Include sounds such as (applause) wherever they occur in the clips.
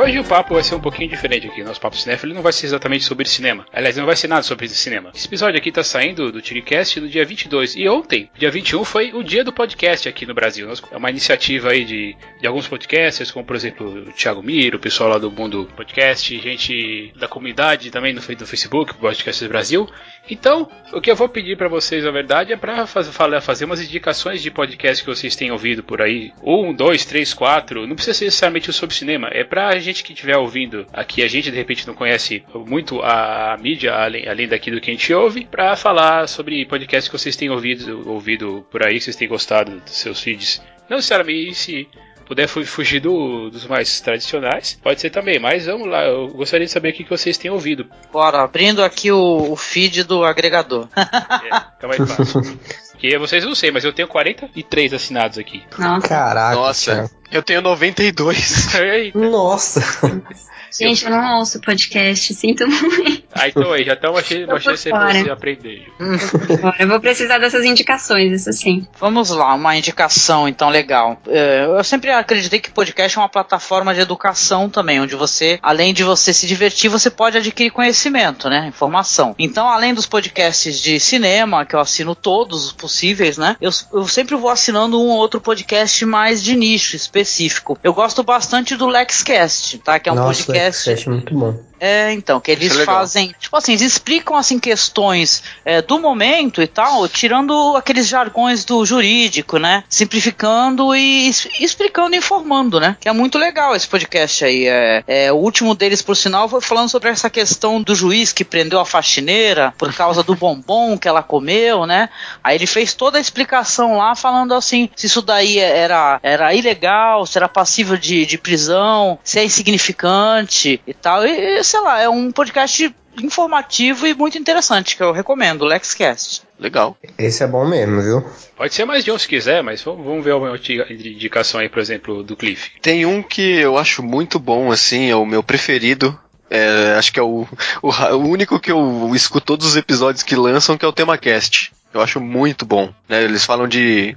Hoje o papo vai ser um pouquinho diferente aqui. Nosso papo cinéfilo não vai ser exatamente sobre cinema. Aliás, não vai ser nada sobre cinema. Esse episódio aqui tá saindo do TiriCast no dia 22. E ontem, dia 21, foi o dia do podcast aqui no Brasil. É uma iniciativa aí de, de alguns podcasters, como por exemplo o Thiago Miro, o pessoal lá do Mundo Podcast, gente da comunidade também no, do Facebook, Podcasters Brasil. Então, o que eu vou pedir para vocês, na verdade, é para fazer, fazer umas indicações de podcast que vocês têm ouvido por aí. Um, dois, três, quatro. Não precisa ser necessariamente sobre cinema. É pra gente que estiver ouvindo aqui, a gente de repente não conhece muito a, mídia, além, além daqui do que a gente ouve, para falar sobre podcasts que vocês têm ouvido, ouvido por aí, que vocês têm gostado dos seus feeds. Não necessariamente puder fugir do, dos mais tradicionais, pode ser também. Mas vamos lá, eu gostaria de saber o que vocês têm ouvido. Bora, abrindo aqui o, o feed do agregador. (laughs) é, fica mais (laughs) fácil. Que vocês não sei, mas eu tenho 43 assinados aqui. Nossa. Caraca. Nossa, cara. eu tenho 92. (laughs) Nossa. Gente, eu não ouço podcast, sinto muito. Ah, então aí, já estão achei, achei você você aprender. eu vou precisar dessas indicações, isso sim. Vamos lá, uma indicação então legal. É, eu sempre acreditei que podcast é uma plataforma de educação também, onde você, além de você se divertir, você pode adquirir conhecimento, né? Informação. Então, além dos podcasts de cinema, que eu assino todos os possíveis, né? Eu, eu sempre vou assinando um ou outro podcast mais de nicho específico. Eu gosto bastante do LexCast, tá? Que é um Nossa, podcast podcast. muito bom. É, então, que eles é fazem, tipo assim, eles explicam assim questões é, do momento e tal, tirando aqueles jargões do jurídico, né? Simplificando e explicando e informando, né? Que é muito legal esse podcast aí. É, é, o último deles, por sinal, foi falando sobre essa questão do juiz que prendeu a faxineira por causa do bombom que ela comeu, né? Aí ele fez toda a explicação lá, falando assim, se isso daí era, era ilegal, se era passível de, de prisão, se é insignificante e tal. E, sei lá, é um podcast informativo e muito interessante, que eu recomendo, o LexCast. Legal. Esse é bom mesmo, viu? Pode ser mais de um se quiser, mas vamos ver uma indicação aí, por exemplo, do Cliff. Tem um que eu acho muito bom, assim, é o meu preferido. É, acho que é o, o, o, único que eu escuto todos os episódios que lançam, que é o TemaCast. Eu acho muito bom. Né? Eles falam de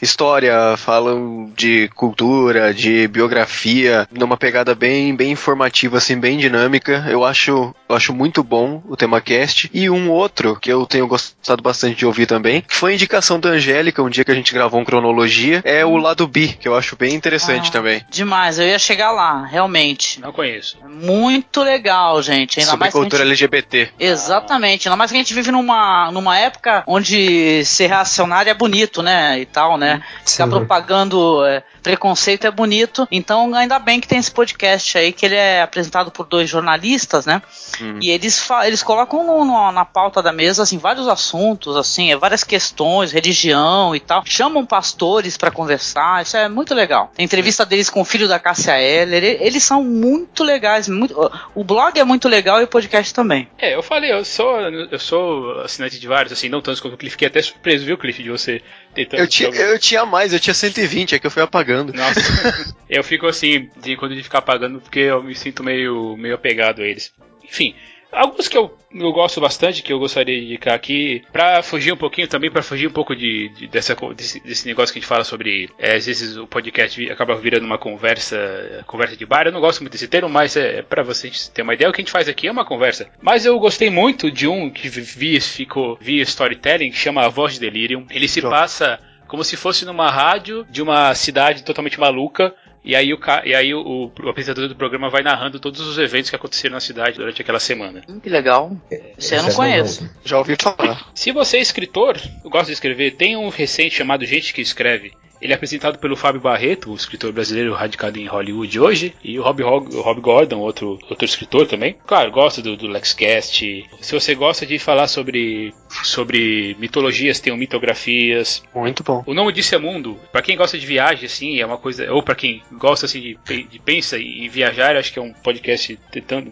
história, falam de cultura, de biografia, numa pegada bem, bem informativa, assim, bem dinâmica. Eu acho, eu acho muito bom o tema cast. E um outro que eu tenho gostado bastante de ouvir também, que foi a indicação da Angélica, um dia que a gente gravou um cronologia, é o lado B, que eu acho bem interessante ah, também. Demais, eu ia chegar lá, realmente. Não conheço. Muito legal, gente. Ainda Sobre mais cultura gente... LGBT. Exatamente, ainda mais que a gente vive numa, numa época onde ser reacionário é bonito, né? E tal, né? Ficar propagando é, preconceito é bonito. Então, ainda bem que tem esse podcast aí, que ele é apresentado por dois jornalistas, né? Uhum. E eles, eles colocam no, no, na pauta da mesa, assim, vários assuntos, assim, é, várias questões, religião e tal. Chamam pastores para conversar, isso é muito legal. Tem entrevista deles com o filho da Cássia Eller, eles são muito legais. Muito, o blog é muito legal e o podcast também. É, eu falei, eu sou, eu sou assinante de vários, assim, não tantos como o Cliff, fiquei até surpreso, viu, Cliff, de você eu tinha, eu tinha mais, eu tinha 120, é que eu fui apagando. Nossa, (laughs) eu fico assim, de quando de ficar apagando, porque eu me sinto meio, meio apegado a eles. Enfim, Alguns que eu, eu gosto bastante, que eu gostaria de indicar aqui, para fugir um pouquinho também, para fugir um pouco de, de dessa, desse, desse, negócio que a gente fala sobre. É, às vezes o podcast acaba virando uma conversa conversa de bar. Eu não gosto muito desse termo, mas é, é para vocês ter uma ideia. O que a gente faz aqui é uma conversa. Mas eu gostei muito de um que vi, ficou via storytelling, que chama A Voz de Delirium. Ele se passa como se fosse numa rádio de uma cidade totalmente maluca. E aí, o, e aí o, o, apresentador do programa vai narrando todos os eventos que aconteceram na cidade durante aquela semana. Hum, que legal. Você eu não é conheço. Já ouvi falar. Se você é escritor, gosta de escrever, tem um recente chamado Gente que Escreve. Ele é apresentado pelo Fábio Barreto, o escritor brasileiro radicado em Hollywood hoje, e o Rob, o Rob Gordon, outro, outro escritor também. Claro, gosta do, do LexCast. Se você gosta de falar sobre, sobre mitologias, tem o Mitografias. Muito bom. O nome disso é Mundo. Para quem gosta de viagem, assim, é uma coisa. Ou para quem gosta assim, de, de pensa em viajar, acho que é um podcast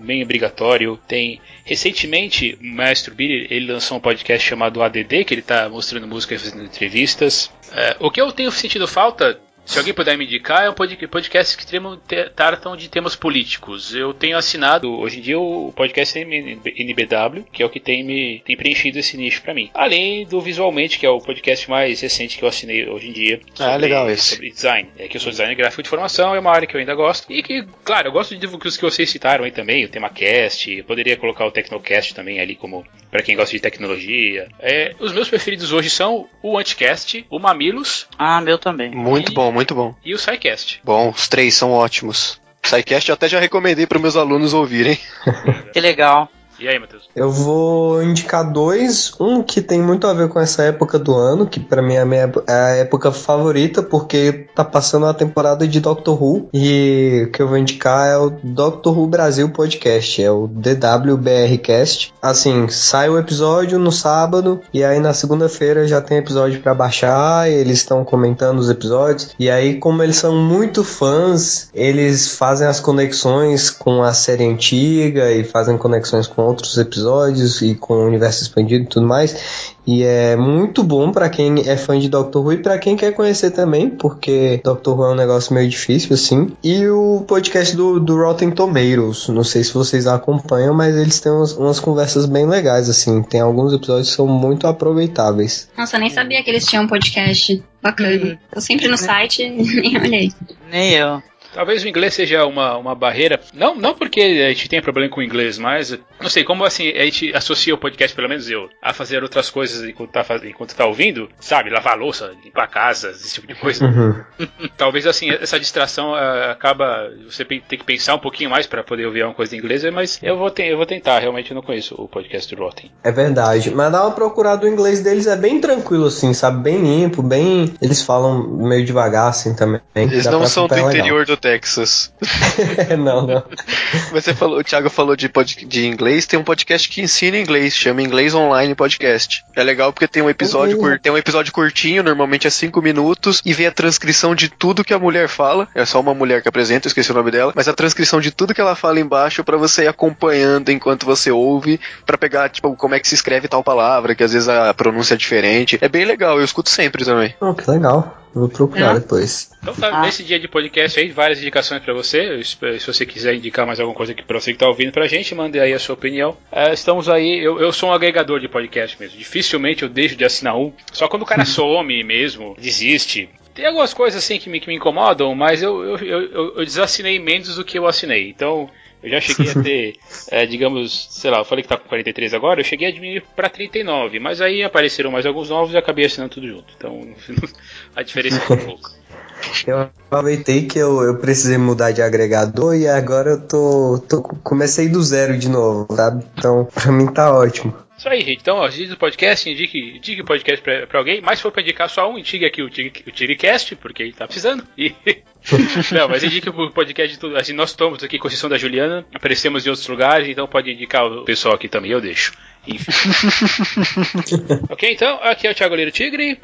bem obrigatório. Tem. Recentemente, o Maestro Billy ele lançou um podcast chamado ADD, que ele tá mostrando música e fazendo entrevistas. É, o que eu tenho sentido falta Se alguém puder me indicar, é um podcast que tratam de temas políticos. Eu tenho assinado, hoje em dia, o podcast NBW, que é o que tem, me, tem preenchido esse nicho para mim. Além do Visualmente, que é o podcast mais recente que eu assinei hoje em dia. Ah, sobre, ah, legal esse. Sobre design. É que eu sou designer gráfico de formação, é uma área que eu ainda gosto. E que, claro, eu gosto de os que vocês citaram aí também, o tema cast. Eu poderia colocar o Tecnocast também ali como para quem gosta de tecnologia. É, os meus preferidos hoje são o Anticast, o Mamilos. Ah, meu também. Muito e, bom, muito bom. E o SciCast. Bom, os três são ótimos. SciCast eu até já recomendei para meus alunos ouvirem. que legal. E aí, Matheus? Eu vou indicar dois. Um que tem muito a ver com essa época do ano, que para mim é a, minha, é a época favorita, porque tá passando a temporada de Doctor Who. E o que eu vou indicar é o Doctor Who Brasil Podcast, é o DWBRcast. Assim, sai o episódio no sábado, e aí na segunda-feira já tem episódio para baixar, eles estão comentando os episódios. E aí, como eles são muito fãs, eles fazem as conexões com a série antiga e fazem conexões com outros episódios e com o universo expandido e tudo mais. E é muito bom para quem é fã de Doctor Who e para quem quer conhecer também, porque Doctor Who é um negócio meio difícil assim. E o podcast do, do Rotten Tomatoes, não sei se vocês acompanham, mas eles têm umas, umas conversas bem legais assim. Tem alguns episódios que são muito aproveitáveis. Nossa, eu nem sabia que eles tinham um podcast bacana. Tô sempre no site e (laughs) nem olhei. Nem eu. Talvez o inglês seja uma, uma barreira. Não, não porque a gente tenha problema com o inglês, mas não sei, como assim a gente associa o podcast, pelo menos eu, a fazer outras coisas enquanto tá, enquanto tá ouvindo, sabe? Lavar louça, limpar casa, esse tipo de coisa. Uhum. (laughs) Talvez assim, essa distração uh, acaba. Você tem que pensar um pouquinho mais para poder ouvir uma coisa em inglês, mas eu vou, te, eu vou tentar, realmente eu não conheço o podcast do Rotten. É verdade, mas dá uma procurada, o inglês deles é bem tranquilo, assim, sabe? Bem limpo, bem. Eles falam meio devagar, assim também. Eles não são do legal. interior do Texas. (laughs) não, não. Mas você falou, o Thiago falou de, pod, de inglês, tem um podcast que ensina inglês, chama Inglês Online Podcast. É legal porque tem um episódio, uhum. tem um episódio curtinho, normalmente é 5 minutos, e vem a transcrição de tudo que a mulher fala. É só uma mulher que apresenta, eu esqueci o nome dela, mas a transcrição de tudo que ela fala embaixo para você ir acompanhando enquanto você ouve, para pegar, tipo, como é que se escreve tal palavra, que às vezes a pronúncia é diferente. É bem legal, eu escuto sempre também. Oh, que legal. Vou procurar é. depois. Então tá, ah. nesse dia de podcast aí, várias indicações para você. Se você quiser indicar mais alguma coisa aqui pra você que tá ouvindo pra gente, mande aí a sua opinião. É, estamos aí, eu, eu sou um agregador de podcast mesmo. Dificilmente eu deixo de assinar um. Só quando o cara (laughs) some mesmo, desiste. Tem algumas coisas assim que me, que me incomodam, mas eu, eu, eu, eu desassinei menos do que eu assinei. Então, eu já cheguei a (laughs) ter, é, digamos, sei lá, eu falei que tá com 43 agora, eu cheguei a diminuir para 39, mas aí apareceram mais alguns novos e acabei assinando tudo junto. Então (laughs) a diferença é um pouco. Eu aproveitei que eu, eu precisei mudar de agregador e agora eu tô, tô comecei do zero de novo, sabe? Então, pra mim tá ótimo. Isso aí, gente. Então, ó, do podcast, indique, indique o podcast pra, pra, alguém. Mas se for pra indicar só um, indique aqui o, o Tiricast, porque ele tá precisando. E... (laughs) Não, mas indique o podcast de tudo. Assim, nós estamos aqui com exceção da Juliana, aparecemos em outros lugares, então pode indicar o pessoal aqui também, eu deixo. Enfim. (laughs) ok, então, aqui é o Thiago Leiro Tigre.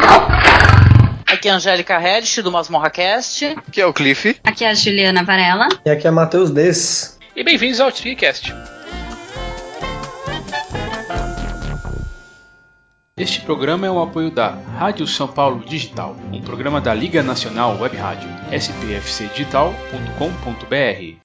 Aqui é a Angélica Reddish, do Masmorra Cast. Aqui é o Cliff. Aqui é a Juliana Varela. E aqui é Matheus Des. E bem-vindos ao Tiricast. Este programa é um apoio da Rádio São Paulo Digital, um programa da Liga Nacional Web Rádio, spfcdigital.com.br.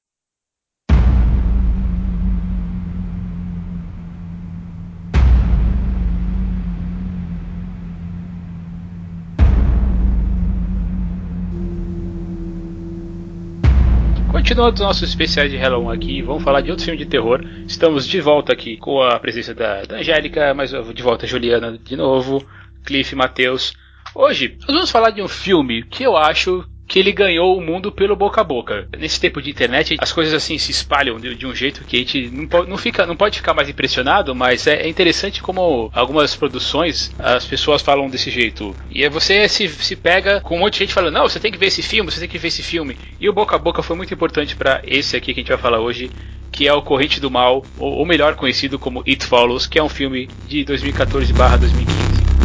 Continuando os nossos especiais de Halloween aqui, vamos falar de outro filme de terror. Estamos de volta aqui com a presença da, da Angélica, mas de volta Juliana de novo, Cliff, Matheus. Hoje, nós vamos falar de um filme que eu acho que ele ganhou o mundo pelo boca a boca. Nesse tempo de internet, as coisas assim se espalham de, de um jeito que a gente não pode, não, fica, não pode ficar mais impressionado, mas é, é, interessante como algumas produções as pessoas falam desse jeito. E é você se, se pega com um monte de gente falando: não, você tem que ver esse filme, você tem que ver esse filme. E o boca a boca foi muito importante para esse aqui que a gente vai falar hoje, que é o Corrente do Mal, ou, ou melhor conhecido como It Follows, que é um filme de 2014/2015.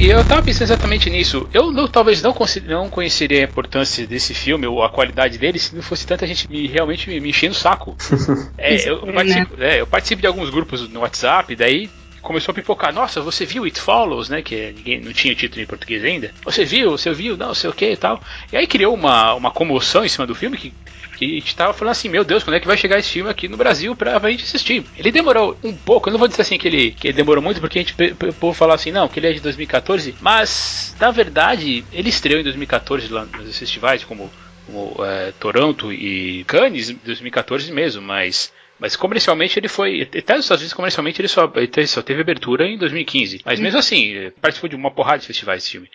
E eu tava pensando exatamente nisso. Eu não, talvez não, não conheceria a importância desse filme ou a qualidade dele se não fosse tanta gente me, realmente me, me enchendo o saco. (laughs) é, eu, eu, participo, é, eu participo de alguns grupos no WhatsApp, daí começou a pipocar. Nossa, você viu It Follows, né? Que ninguém não tinha título em português ainda. Você viu? Você viu? Não, sei o que e tal. E aí criou uma, uma comoção em cima do filme que que a gente tava falando assim, meu Deus, quando é que vai chegar esse filme aqui no Brasil pra, pra gente assistir? Ele demorou um pouco, eu não vou dizer assim que ele, que ele demorou muito, porque a gente pode falar assim, não, que ele é de 2014, mas na verdade ele estreou em 2014 lá nos festivais como, como é, Toronto e Cannes, 2014 mesmo, mas mas comercialmente ele foi. Até nos Estados Unidos, comercialmente, ele só, ele só teve abertura em 2015. Mas mesmo assim, participou de uma porrada de festivais esse filme.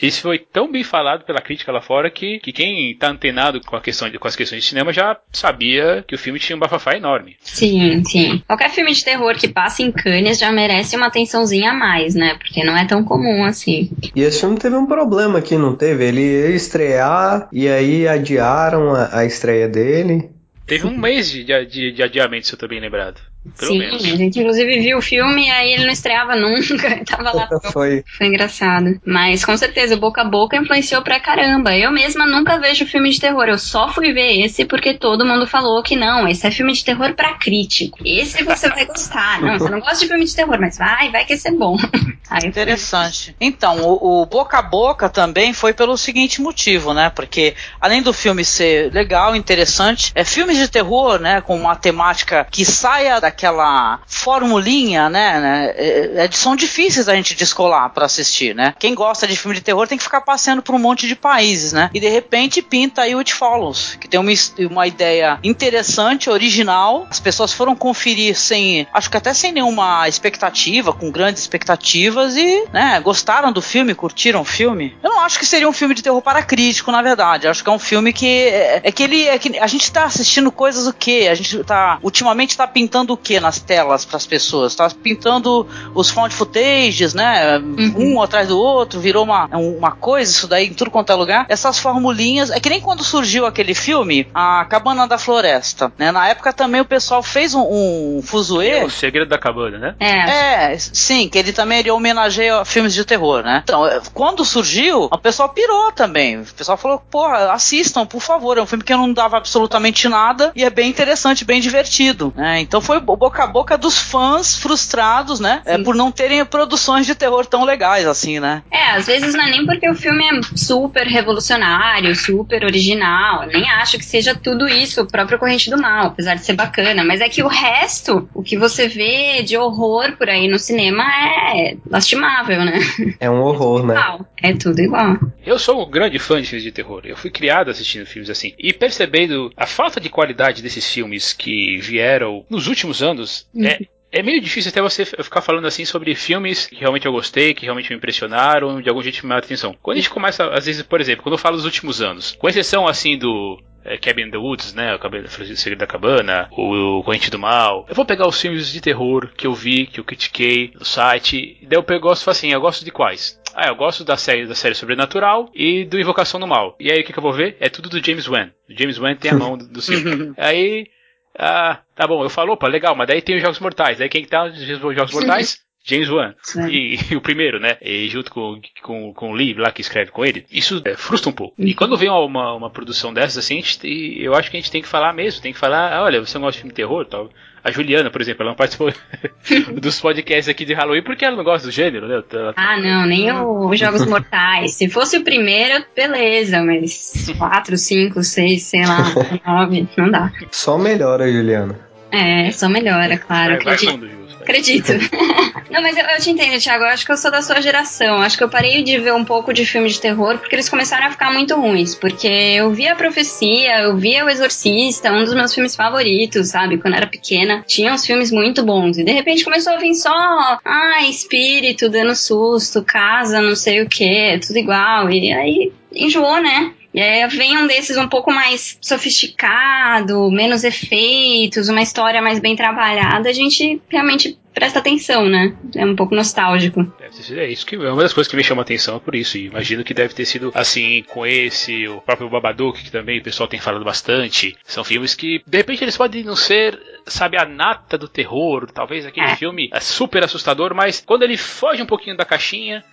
Isso foi tão bem falado pela crítica lá fora que, que quem está antenado com, a questão de, com as questões de cinema já sabia que o filme tinha um bafafá enorme. Sim, sim. Qualquer filme de terror que passe em Cannes já merece uma atençãozinha a mais, né? Porque não é tão comum assim. E esse filme teve um problema aqui, não teve? Ele ia estrear e aí adiaram a, a estreia dele. Teve um mês de, de, de adiamento, se eu tô bem lembrado. Pelo Sim, menos. a gente inclusive viu o filme e aí ele não estreava (laughs) nunca, tava lá. (laughs) Foi. Foi engraçado. Mas com certeza, o boca a boca influenciou pra caramba. Eu mesma nunca vejo filme de terror. Eu só fui ver esse porque todo mundo falou que não, esse é filme de terror pra crítico. Esse você vai gostar. Não, você não gosta de filme de terror, mas vai, vai que esse é bom. (laughs) Aí Interessante. Então, o, o boca a boca também foi pelo seguinte motivo, né? Porque além do filme ser legal, interessante, é filmes de terror, né? Com uma temática que saia da aquela formulinha, né, né? É, é, são difíceis a gente descolar para assistir, né? Quem gosta de filme de terror tem que ficar passeando por um monte de países, né? E de repente pinta aí o It Follows, que tem uma, uma ideia interessante, original. As pessoas foram conferir sem, acho que até sem nenhuma expectativa, com grandes expectativas e, né, gostaram do filme, curtiram o filme. Eu não acho que seria um filme de terror para crítico, na verdade. Eu acho que é um filme que é, é que ele é que a gente tá assistindo coisas o quê? A gente tá ultimamente tá pintando o quê nas telas para as pessoas? Tá pintando os found footages, né? Uhum. Um atrás do outro, virou uma, uma coisa, isso daí em tudo quanto é lugar. Essas formulinhas. É que nem quando surgiu aquele filme, A Cabana da Floresta, né? Na época também o pessoal fez um, um fuzuê. É o Segredo da Cabana, né? É. é, sim, que ele também ele homenageia filmes de terror, né? Então, é, quando surgiu, o pessoal pirou também. O pessoal falou, porra, assistam, por favor. É um filme que não dava absolutamente nada e é bem interessante, bem divertido. Né? Então foi boca a boca dos fãs frustrados, né? É, por não terem produções de terror tão legais assim, né? É, às vezes não é nem porque o filme é super revolucionário, super original. Nem acho que seja tudo isso, o próprio Corrente do Mal, apesar de ser bacana. Mas é que o resto, o que você vê de horror por aí no cinema é lastimável, né? É um horror, né? É tudo igual. Eu sou um grande fã de filmes de terror. Eu fui criado assistindo filmes assim. E percebendo a falta de qualidade desses filmes que vieram nos últimos anos, uhum. é, é meio difícil até você ficar falando assim sobre filmes que realmente eu gostei, que realmente me impressionaram, de algum jeito me chamaram atenção. Quando a gente começa, às vezes, por exemplo, quando eu falo dos últimos anos, com exceção assim do é, Cabin in the Woods, né? O Segredo da Cabana, o, o Corrente do Mal. Eu vou pegar os filmes de terror que eu vi, que eu critiquei no site, e daí eu gosto assim, eu gosto de quais? Ah, eu gosto da série da série Sobrenatural e do Invocação do Mal. E aí o que, que eu vou ver? É tudo do James Wan. O James Wan tem a mão do, do (laughs) aí ah, tá bom, eu falo, opa, legal, mas daí tem os Jogos Mortais. Aí quem que tá nos Jogos Mortais? James Wan. E, e, o primeiro, né? E junto com, com, com o Lee lá que escreve com ele. Isso é, frustra um pouco. E quando vem uma, uma produção dessas, assim, gente, eu acho que a gente tem que falar mesmo. Tem que falar, ah, olha, você não gosta de filme de terror tal. A Juliana, por exemplo, ela não participou (laughs) dos podcasts aqui de Halloween porque ela não gosta do gênero, né? Ela... Ah, não, nem os Jogos Mortais. Se fosse o primeiro, beleza, mas quatro, cinco, seis, sei lá, (laughs) nove, não dá. Só melhora, Juliana. É, só melhora, claro. Vai, vai fundo, Acredito. (laughs) Não, mas eu, eu, te entendo, Thiago. Eu acho que eu sou da sua geração. Eu acho que eu parei de ver um pouco de filme de terror porque eles começaram a ficar muito ruins. Porque eu via a Profecia, eu via O Exorcista, um dos meus filmes favoritos, sabe? Quando eu era pequena. Tinha uns filmes muito bons. E de repente começou a vir só, ah, espírito dando susto, casa, não sei o que, tudo igual. E aí enjoou, né? E aí vem um desses um pouco mais sofisticado, menos efeitos, uma história mais bem trabalhada, a gente realmente presta atenção, né? É um pouco nostálgico. É isso que é uma das coisas que me chama atenção é por isso. E imagino que deve ter sido assim com esse, o próprio Babadook, que também o pessoal tem falado bastante. São filmes que, de repente, eles podem não ser, sabe, a nata do terror. Talvez aquele é. filme é super assustador, mas quando ele foge um pouquinho da caixinha,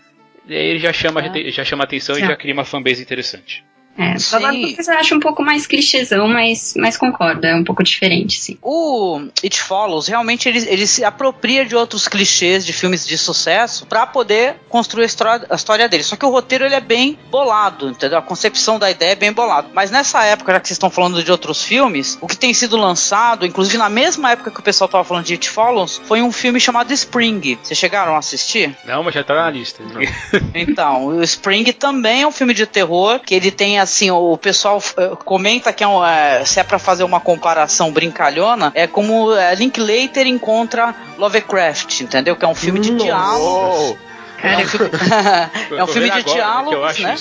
ele já chama, é. já chama atenção Sim. e já cria uma fanbase interessante. É, Sim. você acha um pouco mais clichêzão, mas, mas concordo, é um pouco diferente, sim. O It Follows, realmente, ele, ele se apropria de outros clichês de filmes de sucesso para poder construir a história, a história dele. Só que o roteiro ele é bem bolado, entendeu? A concepção da ideia é bem bolada. Mas nessa época, já que vocês estão falando de outros filmes, o que tem sido lançado, inclusive na mesma época que o pessoal tava falando de It Follows, foi um filme chamado Spring. Vocês chegaram a assistir? Não, mas já tá na lista. então, (laughs) o Spring também é um filme de terror que ele tem assim, o pessoal eh, comenta que é, um, é se é para fazer uma comparação brincalhona, é como é, Linklater encontra Lovecraft, entendeu? Que é um filme de diálogo. (laughs) É um filme, é um filme de diálogos, né?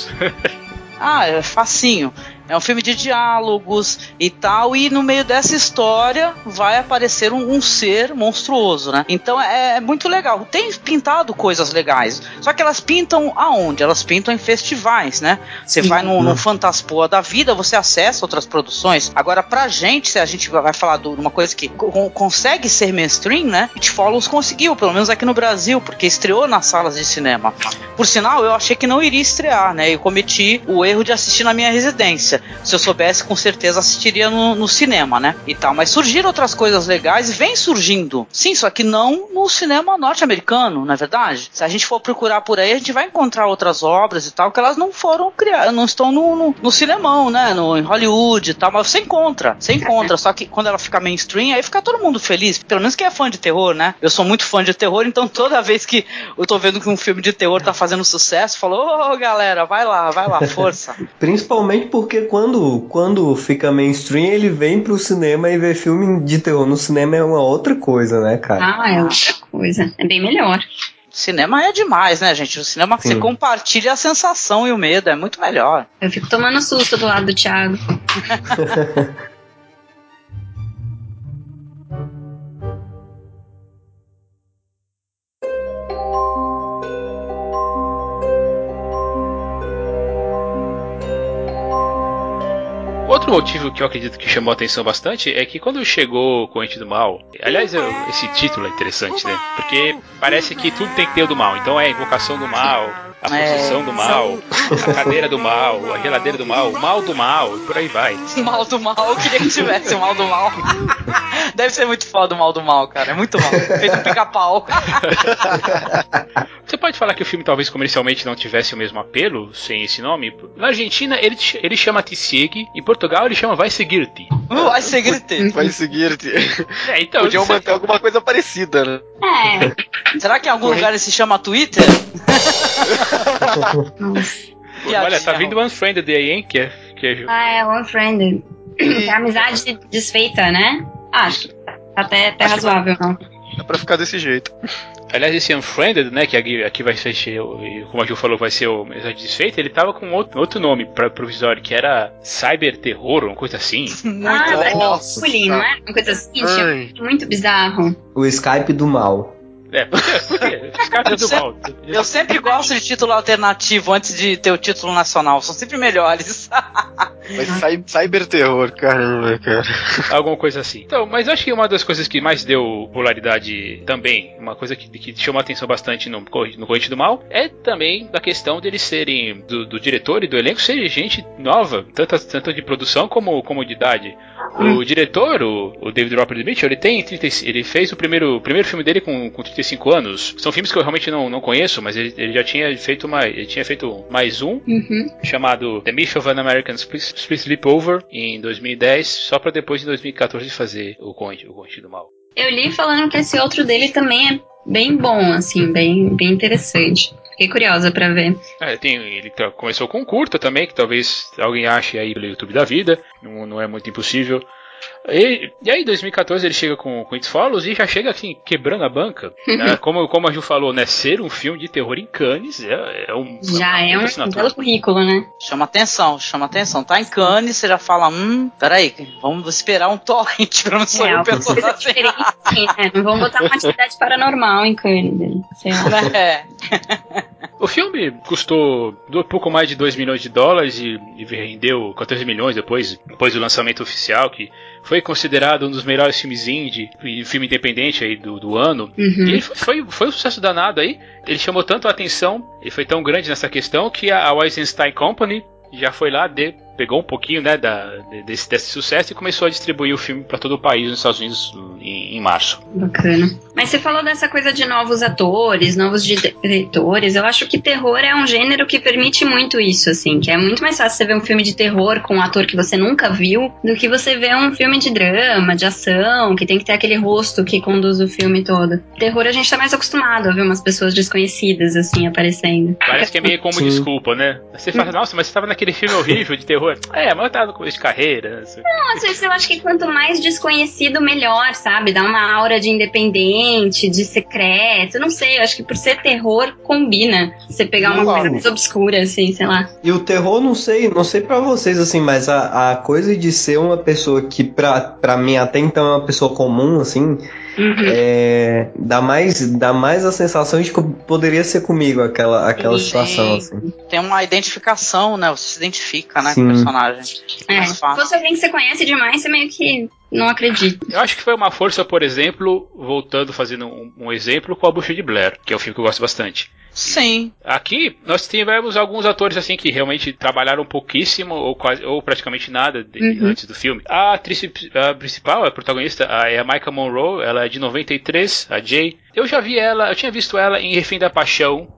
(laughs) ah, é facinho. É um filme de diálogos e tal, e no meio dessa história vai aparecer um, um ser monstruoso, né? Então é, é, muito legal. Tem pintado coisas legais, só que elas pintam aonde? Elas pintam em festivais, né? Você vai no, no Fantaspoa da vida, você acessa outras produções. Agora, pra gente, se a gente vai falar de uma coisa que consegue ser mainstream, né? It Follows conseguiu, pelo menos aqui no Brasil, porque estreou nas salas de cinema. Por sinal, eu achei que não iria estrear, né? Eu cometi o erro de assistir na minha residência. Se eu soubesse, com certeza assistiria no, no, cinema, né? E tal. Mas surgiram outras coisas legais e vem surgindo. Sim, só que não no cinema norte-americano, não é verdade? Se a gente for procurar por aí, a gente vai encontrar outras obras e tal, que elas não foram criadas, não estão no, no, no cinemão, né? No, em Hollywood e tal, mas você encontra, você encontra. (laughs) Só que quando ela fica mainstream, aí fica todo mundo feliz. Pelo menos quem é fã de terror, né? Eu sou muito fã de terror, então toda vez que eu tô vendo que um filme de terror tá fazendo sucesso, falo, ô oh, galera, vai lá, vai lá, força. (laughs) Principalmente porque quando, quando fica mainstream, ele vem pro cinema e vê filme de terror no cinema é uma outra coisa, né, cara? Ah, é outra coisa. É bem melhor. Cinema é demais, né, gente? O cinema que você compartilha a sensação e o medo, é muito melhor. Eu fico tomando susto do lado do Thiago. (laughs) Outro motivo que eu acredito que chamou a atenção bastante é que quando chegou o Corrente do Mal, aliás, eu, esse título é interessante, né? Porque parece que tudo tem que ter o do mal. Então é a invocação do mal, a posição é, do mal, a cadeira do mal, a geladeira do mal, o mal do mal e por aí vai. Mal do mal, eu queria que tivesse o mal do mal. (laughs) (laughs) Deve ser muito foda o mal do mal, cara. É muito mal. Feito um pica-pau. (laughs) Você pode falar que o filme talvez comercialmente não tivesse o mesmo apelo sem esse nome? Na Argentina ele, ele chama Te Segue, em Portugal ele chama Vai Seguir-te. Uh, vai Seguir-te. (laughs) Vai Seguir-te. É, então, Podiam manter alguma coisa parecida, né? É. Será que em algum lugar ele se chama Twitter? Olha, tá vindo o Unfriended aí, hein? Que é, que é... Ah, é o Unfriended. É amizade desfeita, né? Acho. Até, até razoável, não. Dá pra ficar desse jeito. Aliás, esse Unfriended, né, que aqui, aqui vai ser, como a Ju falou, vai ser o Amizade Desfeita, ele tava com outro, outro nome pra, provisório, que era Cyber Terror, uma coisa assim. (laughs) ah, é masculino, não é? Uma coisa assim, tipo, muito bizarro. O Skype do mal. É, por quê? Por quê? (laughs) eu, do mal. eu sempre gosto de título alternativo antes de ter o título nacional, são sempre melhores. (laughs) Mas cyber terror, caramba, cara. (laughs) Alguma coisa assim. Então, mas acho que uma das coisas que mais deu popularidade também, uma coisa que, que chamou atenção bastante no, no Corrente do Mal, é também da questão deles serem, do, do diretor e do elenco, serem gente nova, tanto, tanto de produção como, como de idade. O hum. diretor, o, o David Robert Mitchell, ele tem 30, ele fez o primeiro, o primeiro filme dele com, com 35 anos. São filmes que eu realmente não, não conheço, mas ele, ele já tinha feito uma, ele tinha feito mais um uhum. chamado The Myth of an American Split Sleepover em 2010, só para depois em 2014 fazer o Conde, o Conde do Mal. Eu li falando que esse outro dele também é bem bom, assim, bem, bem interessante. Fiquei curiosa para ver. É, tem, ele tá, começou com curta também, que talvez alguém ache aí pelo YouTube da vida, não, não é muito impossível. E, e aí, em 2014, ele chega com, com It Follows e já chega assim, quebrando a banca. Né? (laughs) Como, como a Ju falou, né? Ser um filme de terror em Cannes é, é um. Já é, um belo currículo, né? Chama atenção, chama atenção. Tá em Cannes, você já fala, hum, peraí, vamos esperar um torrent pra não sair é, assim. Sim, né? Não vamos botar uma atividade paranormal em Cannes. Sei lá. (laughs) É. O filme custou pouco mais de 2 milhões de dólares e, e rendeu 14 milhões depois, depois do lançamento oficial, que foi considerado um dos melhores filmes indie, filme independente aí do, do ano. Uhum. E foi, foi um sucesso danado aí. Ele chamou tanto a atenção, ele foi tão grande nessa questão, que a, a Eisenstein Company já foi lá, de, pegou um pouquinho né, da, desse, desse sucesso e começou a distribuir o filme para todo o país nos Estados Unidos em, em, março. Bacana. Mas você falou dessa coisa de novos atores, novos diretores. Eu acho que terror é um gênero que permite muito isso, assim, que é muito mais fácil você ver um filme de terror com um ator que você nunca viu do que você ver um filme de drama, de ação, que tem que ter aquele rosto que conduz o filme todo. Terror a gente tá mais acostumado a ver umas pessoas desconhecidas, assim, aparecendo. Parece que é meio como Sim. desculpa, né? Você fala, nossa, mas você tava naquele filme horrível de terror. É, mas eu tava no começo de carreira. Assim. Não, às vezes eu acho que quanto mais desconhecido, melhor, sabe? Dá uma aura de independente, de secreto. Não sei, eu acho que por ser terror, combina. Você pegar uma coisa mais obscura, assim, sei lá. E o terror, não sei, não sei para vocês, assim, mas a, a coisa de ser uma pessoa que, pra, pra mim, até então é uma pessoa comum, assim. Uhum. É, dá, mais, dá mais a sensação de que poderia ser comigo aquela, aquela situação. Assim. Tem uma identificação, né? Você se identifica né, com o personagem. É. Se fosse alguém que você conhece demais, você meio que não acredito. Eu acho que foi uma força, por exemplo, voltando, fazendo um, um, exemplo com a Bucha de Blair, que é um filme que eu gosto bastante. Sim. Aqui nós tivemos alguns atores assim que realmente trabalharam pouquíssimo ou quase ou praticamente nada de, uhum. antes do filme. A atriz a principal, a protagonista, a, é a Micah Monroe, ela é de 93, a Jay. Eu já vi ela, eu tinha visto ela em Refém da Paixão,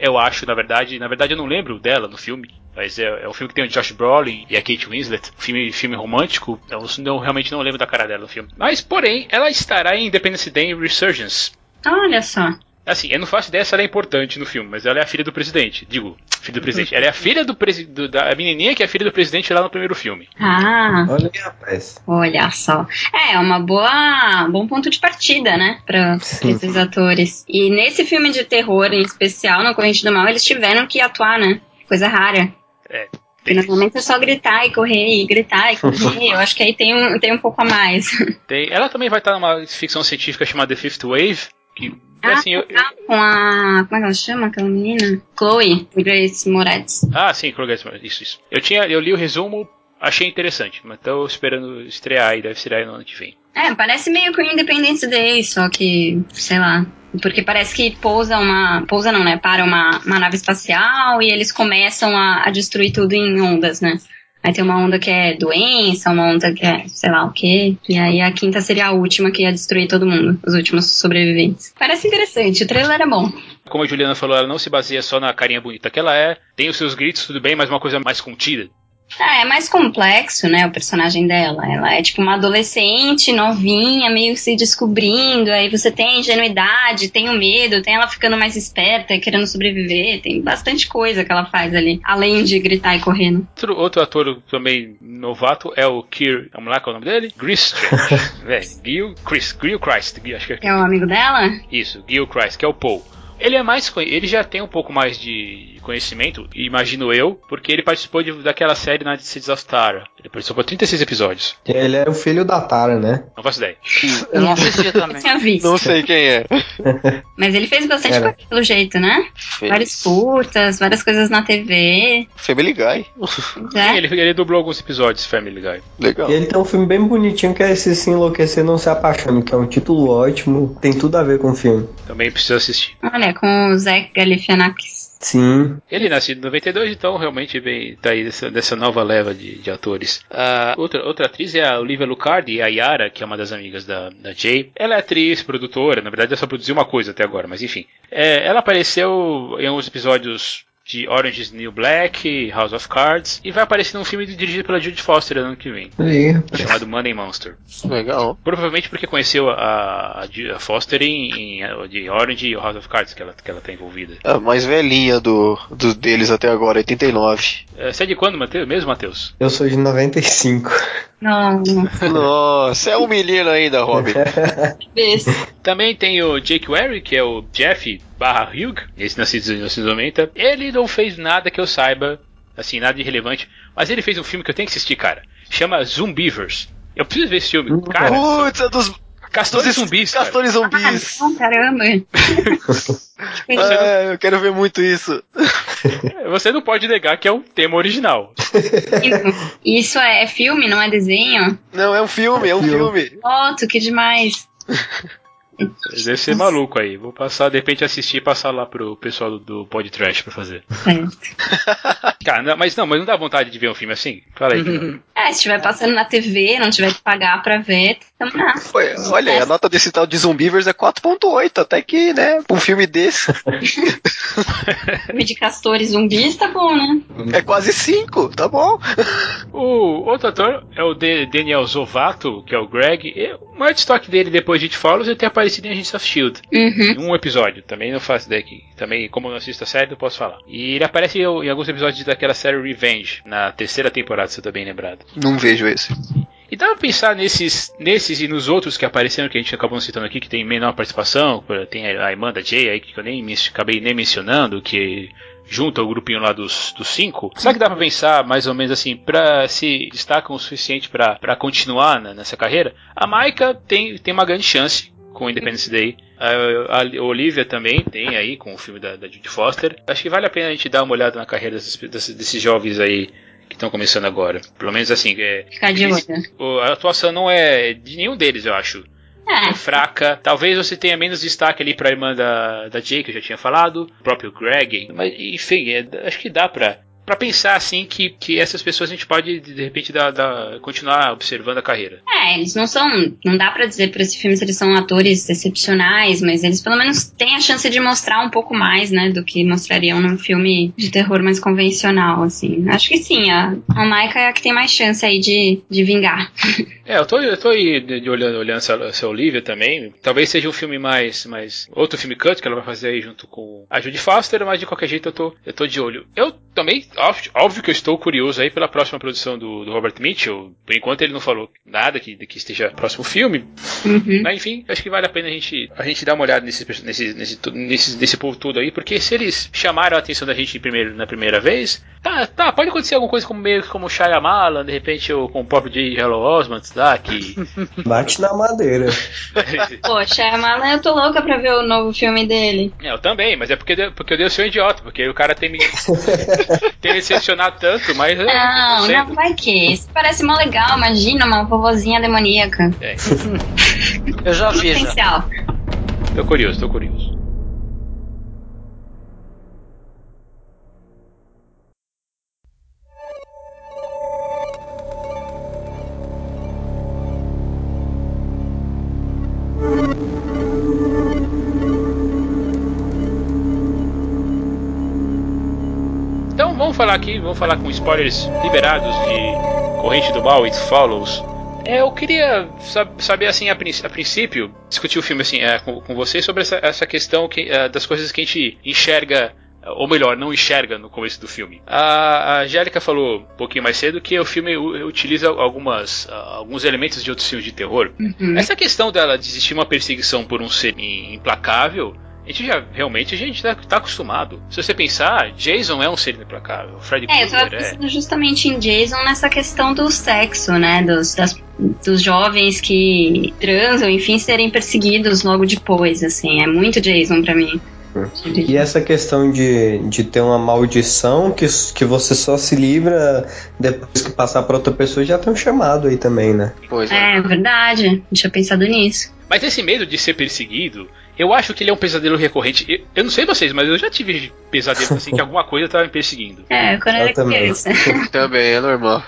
eu acho, na verdade. Na verdade, eu não lembro dela no filme. Mas é, é um filme que tem o Josh Brolin e a Kate Winslet. Filme, filme romântico. Eu não, realmente não lembro da cara dela no filme. Mas, porém, ela estará em Independence Day Resurgence. Olha só. Assim, eu não faço ideia se ela é importante no filme, mas ela é a filha do presidente. Digo, filha do presidente. Ela é a filha do presidente. Da menininha que é filha do presidente lá no primeiro filme. Ah. Olha aí, rapaz. Olha só. É, uma boa. bom ponto de partida, né? Pra, pra esses atores. E nesse filme de terror, em especial, no Corrente do Mal, eles tiveram que atuar, né? Coisa rara. É. Normalmente é só gritar e correr, e gritar e (laughs) correr. Eu acho que aí tem um, tem um pouco a mais. (laughs) Tem. Ela também vai estar numa ficção científica chamada The Fifth Wave, que ah, assim, eu, tá com a. Como é que ela chama aquela menina? Chloe Grace Moretz. Ah, sim, Chloe Grace Moretz. Isso, isso. Eu, tinha, eu li o resumo, achei interessante, mas tô esperando estrear e deve estrear no ano que vem. É, parece meio que o Independence Day, só que, sei lá. Porque parece que pousa uma. Pousa não, né? Para uma, uma nave espacial e eles começam a, a destruir tudo em ondas, né? Aí tem uma onda que é doença, uma onda que é sei lá o quê. E aí a quinta seria a última que ia destruir todo mundo, os últimos sobreviventes. Parece interessante, o trailer é bom. Como a Juliana falou, ela não se baseia só na carinha bonita que ela é, tem os seus gritos, tudo bem, mas uma coisa mais contida. É, é mais complexo, né, o personagem dela. Ela é tipo uma adolescente, novinha, meio se descobrindo, aí você tem a ingenuidade, tem o medo, tem ela ficando mais esperta, querendo sobreviver, tem bastante coisa que ela faz ali, além de gritar e correndo. Outro, outro ator também novato é o Kier, vamos lá, qual é o nome dele? Gristrange. é, Gil, Chris, Gil Christ, (laughs) acho que é. É o amigo dela? Isso, Gil Christ, que é o Paul. Ele é mais ele já tem um pouco mais de conhecimento, imagino eu, porque ele participou de, daquela série na Cities of. Ele participou de 36 episódios. Ele era o filho da Tara, né? Não faço ideia. Eu não assistia (laughs) também. Tinha visto. Não sei quem é. (laughs) Mas ele fez bastante era. coisa pelo jeito, né? Fez. Várias curtas, várias coisas na TV. Family Guy. É. Sim, ele, ele dublou alguns episódios Family Guy. Legal. E ele tem um filme bem bonitinho que é esse Se Enlouquecer Não Se Apaixone, que é um título ótimo, tem tudo a ver com o filme. Também preciso assistir. Olha, com o Zach Galifianakis. Sim. Ele nasceu em 92, então realmente vem tá aí dessa, dessa nova leva de, de atores. Uh, outra, outra atriz é a Olivia Lucardi, a Yara, que é uma das amigas da, da Jay. Ela é atriz, produtora, na verdade ela só produziu uma coisa até agora, mas enfim. É, ela apareceu em alguns episódios de Orange is New Black, House of Cards, e vai aparecer num filme dirigido pela Judy Foster ano que vem. Aí. Chamado Money Monster. Legal. Provavelmente porque conheceu a, a Foster em, em, de Orange e House of Cards, que ela, que ela tá envolvida. A mais velhinha do, do deles até agora, 89. É, você é de quando, Mateus? mesmo, Matheus? Eu sou de 95. Não. Nossa, é um menino ainda, Robin. (laughs) Também tem o Jake Wary, que é o Jeff barra Hugh, esse nascido nos anos 90. Ele não fez nada que eu saiba, assim, nada de relevante, mas ele fez um filme que eu tenho que assistir, cara. Chama Zumbivers. Eu preciso ver esse filme. Cara, Putz, é dos Castores zumbis. Castores zumbis. Ah, caramba. (laughs) é, eu quero ver muito isso. Você não pode negar que é um tema original. Isso é, é filme, não é desenho? Não, é um filme, é um filme. Foto, que demais. (laughs) Deve ser maluco aí. Vou passar, de repente, assistir e passar lá pro pessoal do, do Pod Trash pra fazer. É. (laughs) Cara, não, mas não, mas não dá vontade de ver um filme assim? Fala aí. é, se estiver passando na TV, não tiver que pagar pra ver, lá. Olha, é. a nota desse tal de Zumbivers é 4.8, até que, né, um filme desse. (laughs) filme de castores zumbis tá bom, né? É quase 5, tá bom. o outro ator é o Daniel Zovato, que é o Greg. E o maior destaque dele depois de It Follows é ter aparecido em Agents of S.H.I.E.L.D. Uhum. Um episódio, também não faço ideia aqui. Também, como eu não assisto a série, não posso falar. E ele aparece em alguns episódios daquela série Revenge, na terceira temporada, se eu tô bem lembrado. Não vejo esse. E dá pra pensar nesses, nesses e nos outros que apareceram, que a gente acabou citando aqui, que tem menor participação. Tem a irmã da Jay aí, que eu nem acabei nem mencionando, que junto ao grupinho lá dos, dos cinco, será que dá pra pensar mais ou menos assim, pra se destacam o suficiente para continuar nessa carreira? A Maika tem, tem uma grande chance com o Independence Day. A, a Olivia também tem aí com o filme da, da Judy Foster. Acho que vale a pena a gente dar uma olhada na carreira desses, desses jovens aí estão começando agora. Pelo menos assim, é, Ficar de olho. a atuação não é de nenhum deles, eu acho. É. é. fraca. Talvez você tenha menos destaque ali pra irmã da, da Jay, que eu já tinha falado, o próprio Greg. Mas, enfim, é, acho que dá pra para pensar assim que, que essas pessoas a gente pode de repente dar, dar, continuar observando a carreira. É, eles não são, não dá para dizer para esse filme se eles são atores excepcionais, mas eles pelo menos têm a chance de mostrar um pouco mais, né, do que mostrariam num filme de terror mais convencional, assim. Acho que sim, a, a Maika é a que tem mais chance aí de, de vingar. (laughs) É, eu tô, eu tô aí de, de olhando, olhando essa, essa Olivia também. Talvez seja um filme mais, mais. Outro filme cut que ela vai fazer aí junto com a Judy Foster, mas de qualquer jeito eu tô, eu tô de olho. Eu também, óbvio, óbvio que eu estou curioso aí pela próxima produção do, do Robert Mitchell. Por enquanto ele não falou nada que, que esteja próximo filme. Uhum. Mas enfim, acho que vale a pena a gente, a gente dar uma olhada nesse, nesse, nesse, nesse, nesse povo todo aí, porque se eles chamaram a atenção da gente primeiro, na primeira vez, tá, tá, pode acontecer alguma coisa como meio como Shyamalan, de repente, ou com o próprio J. Hello Osmond, que. (laughs) Bate na madeira. (laughs) Poxa, Shyamalan, eu tô louca pra ver o novo filme dele. É, eu também, mas é porque, porque eu dei o seu idiota, porque o cara tem me, (laughs) tem me decepcionado tanto, mas. Não, não, vai que. Isso parece mó legal, imagina uma vovozinha demoníaca. É. eu já vi. Potencial. Já. Tô curioso, tô curioso. Então vamos falar aqui, vamos falar com spoilers liberados de Corrente do Mal, It Follows. É, eu queria saber assim a, princípio discutir o filme assim é, com, com você sobre essa, essa questão que, é, das coisas que a gente enxerga ou melhor, não enxerga no começo do filme. A, a Angélica falou um pouquinho mais cedo que o filme utiliza algumas, alguns elementos de outros filmes de terror. Uhum. Essa questão dela de existir uma perseguição por um ser implacável a gente já realmente a gente tá, tá, acostumado. Se você pensar, Jason é um ser implacável. Freddy é, eu tava pensando é. justamente em Jason nessa questão do sexo, né? Dos, das, dos jovens que transam, enfim, serem perseguidos logo depois, assim. É muito Jason para mim. E essa questão de, de ter uma maldição que, que você só se livra depois que passar para outra pessoa já tem um chamado aí também, né? Pois é. É verdade, não tinha pensado nisso. Mas esse medo de ser perseguido, eu acho que ele é um pesadelo recorrente. Eu, eu não sei vocês, mas eu já tive pesadelo assim que (laughs) alguma coisa estava me perseguindo. É, quando eu era criança. (laughs) também é normal.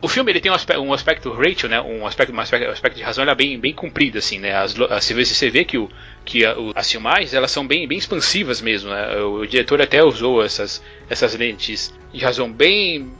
O filme ele tem um aspecto, um aspecto Rachel, né? Um aspecto, um aspecto, um aspecto de razão ela é bem, bem comprido, assim, né? As, as, você vê que, o, que a, o, as filmagens elas são bem, bem expansivas mesmo, né? O, o, diretor até usou essas, essas lentes de razão bem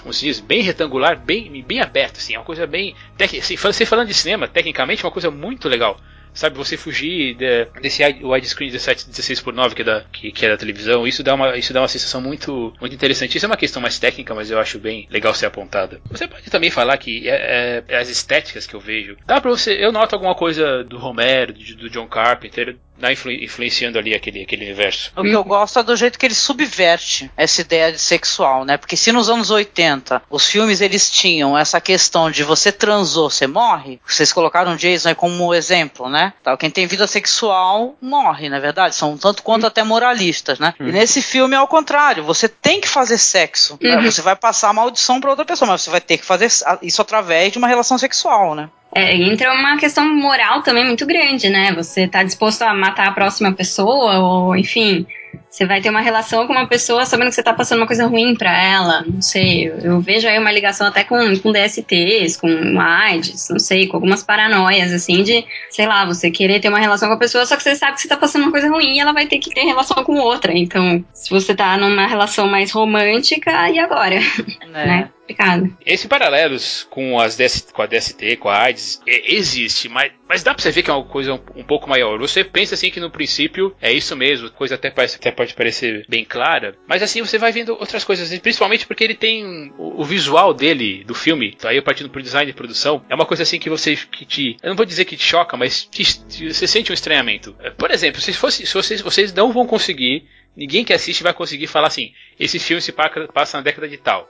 como se diz, bem retangular, bem, bem aberta, assim, é uma coisa bem. Assim, você falando de cinema, tecnicamente, é uma coisa muito legal sabe, você fugir de, desse widescreen 17, 16 por 9 que é, da, que, que é da televisão, isso dá, uma, isso dá uma sensação muito, muito interessante. Isso é uma questão mais técnica, mas eu acho bem legal ser apontada. Você pode também falar que é, é, as estéticas que eu vejo, dá pra você, eu noto alguma coisa do Romero, do, do John Carpenter, influ, influenciando ali aquele, aquele universo. O que eu gosto é do jeito que ele subverte essa ideia de sexual, né? Porque se nos anos 80 os filmes eles tinham essa questão de você transou, você morre, vocês colocaram Jason aí como exemplo, né? Tá, quem tem vida sexual morre, na é verdade, são tanto quanto hum. até moralistas, né? Hum. E nesse filme é ao contrário, você tem que fazer sexo, né? uhum. né? você vai passar a maldição para outra pessoa, mas você vai ter que fazer isso através de uma relação sexual, né? é, entra uma questão moral também muito grande, né? Você tá disposto a matar a próxima pessoa, ou enfim, você vai ter uma relação com uma pessoa sabendo que você tá passando uma coisa ruim para ela. Não sei. Eu vejo aí uma ligação até com, com DSTs, com AIDS, não sei, com algumas paranoias, assim, de, sei lá, você querer ter uma relação com a pessoa, só que você sabe que você tá passando uma coisa ruim e ela vai ter que ter relação com outra. Então, se você tá numa relação mais romântica, e agora? É. né? Complicado. Esse paralelos com, as DS, com a DST, com a AIDS, é, existe, mas, mas dá pra você ver que é uma coisa um, um, pouco maior. Você pensa assim que no princípio é isso mesmo, coisa até, parece, até pode parecer bem clara, mas assim você vai vendo outras coisas, principalmente porque ele tem o, o visual dele, do filme, tá aí partindo pro design de produção, é uma coisa assim que você que te. Eu não vou dizer que te choca, mas te, te, você sente um estranhamento. É, por exemplo, se, fosse, se vocês, vocês não vão conseguir ninguém que assiste vai conseguir falar assim: esse filme se passa na década de tal.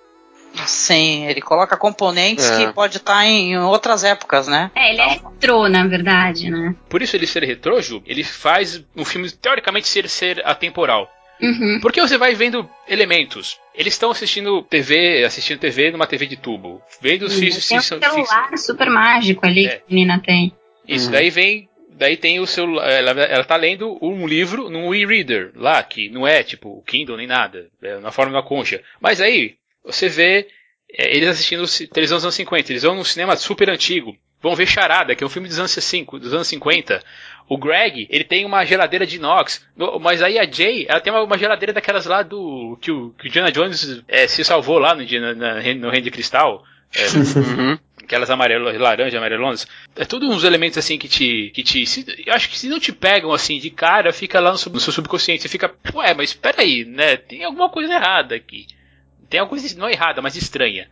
Sim, ele coloca componentes é. que pode estar tá em outras épocas, né? É, ele é então, é retrô, na verdade, né? Por isso ele ser retrô, Ju, ele faz um filme teoricamente ser, ser atemporal. Uhum. Porque você vai vendo elementos. Eles estão assistindo TV, assistindo TV numa TV de tubo. Vendo se, se, tem um celular super mágico ali é. que a menina tem. Isso, uhum. daí vem daí tem o celular. Ela, ela tá lendo um livro num e-reader lá, que não é tipo o Kindle nem nada, é na forma da concha. Mas aí, você vê é, eles assistindo televisão dos anos 50, eles vão num cinema super antigo, vão ver Charada, que é um filme dos anos, 5, dos anos 50. O Greg, ele tem uma geladeira de inox, mas aí a Jay, ela tem uma, uma geladeira daquelas lá do que o, que o Diana Jones é, se salvou lá no, na, na, no Reino de Cristal. É, (laughs) uhum. Aquelas amarelas, laranja, amarelonas. É tudo uns elementos assim que te. Que te se, eu acho que se não te pegam assim de cara, fica lá no, no seu subconsciente. Você fica, ué, mas peraí, né? Tem alguma coisa errada aqui tem alguma coisa não errada, mas estranha.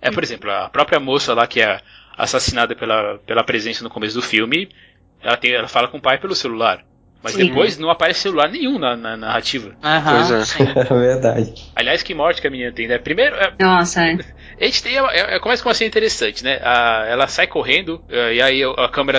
É, por exemplo, a própria moça lá que é assassinada pela, pela presença no começo do filme, ela, tem, ela fala com o pai pelo celular. Mas Sim. depois não aparece celular nenhum na, na narrativa. Aham, pois é. (laughs) é verdade. Aliás, que morte que a menina tem, né? Primeiro. É, Nossa, é. (laughs) A gente tem. É, é, começa com uma cena interessante, né? A, ela sai correndo, é, e aí a câmera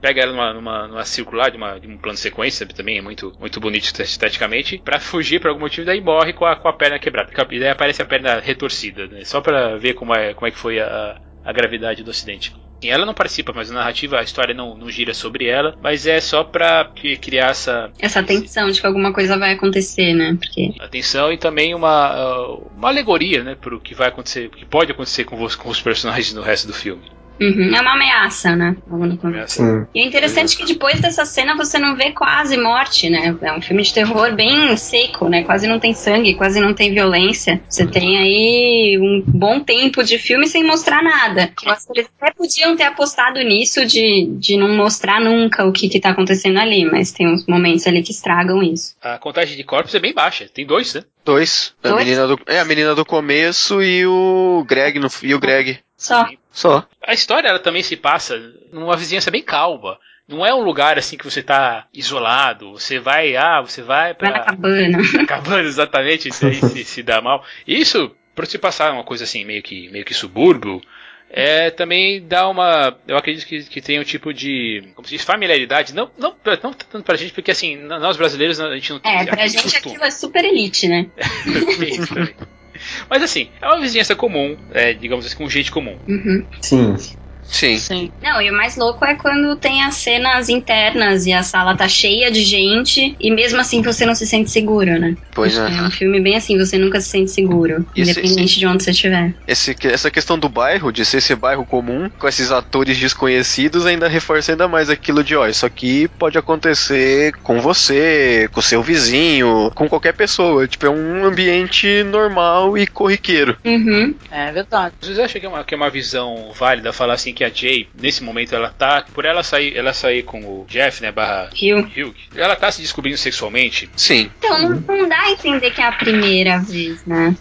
pega ela numa, numa, numa circular, de, uma, de um plano de sequência, também é muito, muito bonito esteticamente, pra fugir por algum motivo, daí morre com a, com a perna quebrada. E daí aparece a perna retorcida, né? Só pra ver como é, como é que foi a, a gravidade do acidente. Ela não participa, mas a narrativa, a história não, não gira sobre ela, mas é só pra criar essa. Essa tensão de que alguma coisa vai acontecer, né? Porque... Atenção e também uma, uma alegoria, né? Pro que vai acontecer, que pode acontecer com, com os personagens no resto do filme. Uhum. É uma ameaça, né? Ameaça. E é interessante que depois dessa cena você não vê quase morte, né? É um filme de terror bem seco, né? Quase não tem sangue, quase não tem violência. Você tem aí um bom tempo de filme sem mostrar nada. Eu acho que eles até podiam ter apostado nisso de, de não mostrar nunca o que, que tá acontecendo ali, mas tem uns momentos ali que estragam isso. A contagem de corpos é bem baixa, tem dois, né? Dois. A menina do, é a menina do começo e o Greg no, e o Greg. Só. Só. A história ela também se passa numa vizinhança bem calma. Não é um lugar assim que você tá isolado. Você vai, ah, você vai pra. Vai na cabana. (laughs) Na cabana, exatamente. Isso aí se, se dá mal. Isso, por se passar uma coisa assim, meio que, meio que subúrbio, é, também dá uma. Eu acredito que, que tem um tipo de. Como se diz, familiaridade. Não, não, não tanto pra gente, porque assim, nós brasileiros a gente não tem. É, pra gente costume. aquilo é super elite, né? (laughs) isso também. Mas assim, é uma vizinhança comum, é, digamos assim, com gente comum. Uhum. Sim. Sim. Sim. Não, e o mais louco é quando tem as cenas internas e a sala tá cheia de gente e mesmo assim você não se sente seguro, né? Pois é. É um filme bem assim, você nunca se sente seguro, esse, independente esse, de onde você estiver. Esse, essa questão do bairro, de ser esse bairro comum, com esses atores desconhecidos, ainda reforça ainda mais aquilo de, ó, isso aqui pode acontecer com você, com seu vizinho, com qualquer pessoa. Tipo, é um ambiente normal e corriqueiro. Uhum. É verdade. Vocês acham que é uma, que é uma visão válida falar assim que que a Jay, nesse momento, ela tá. Por ela sair, ela sair com o Jeff, né? Barra Hugh. ela tá se descobrindo sexualmente. Sim. Então não, não dá a entender que é a primeira vez, né?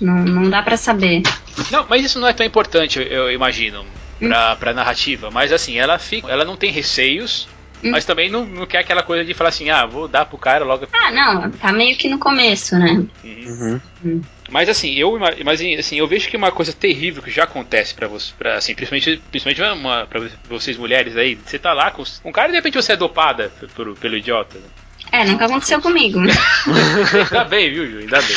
Não, não dá para saber. Não, mas isso não é tão importante, eu, eu imagino, pra, hum. pra narrativa. Mas assim, ela fica. Ela não tem receios. Hum. Mas também não, não quer aquela coisa de falar assim, ah, vou dar pro cara logo. Ah, não, tá meio que no começo, né? Uhum. uhum. Hum. Mas assim, eu mas assim, eu vejo que uma coisa terrível que já acontece para você, para assim, principalmente, principalmente uma, pra vocês mulheres aí, você tá lá com, com um cara e de repente você é dopada pelo, pelo idiota. Né? É, nunca aconteceu comigo. (laughs) ainda bem, viu, Ju? Ainda bem.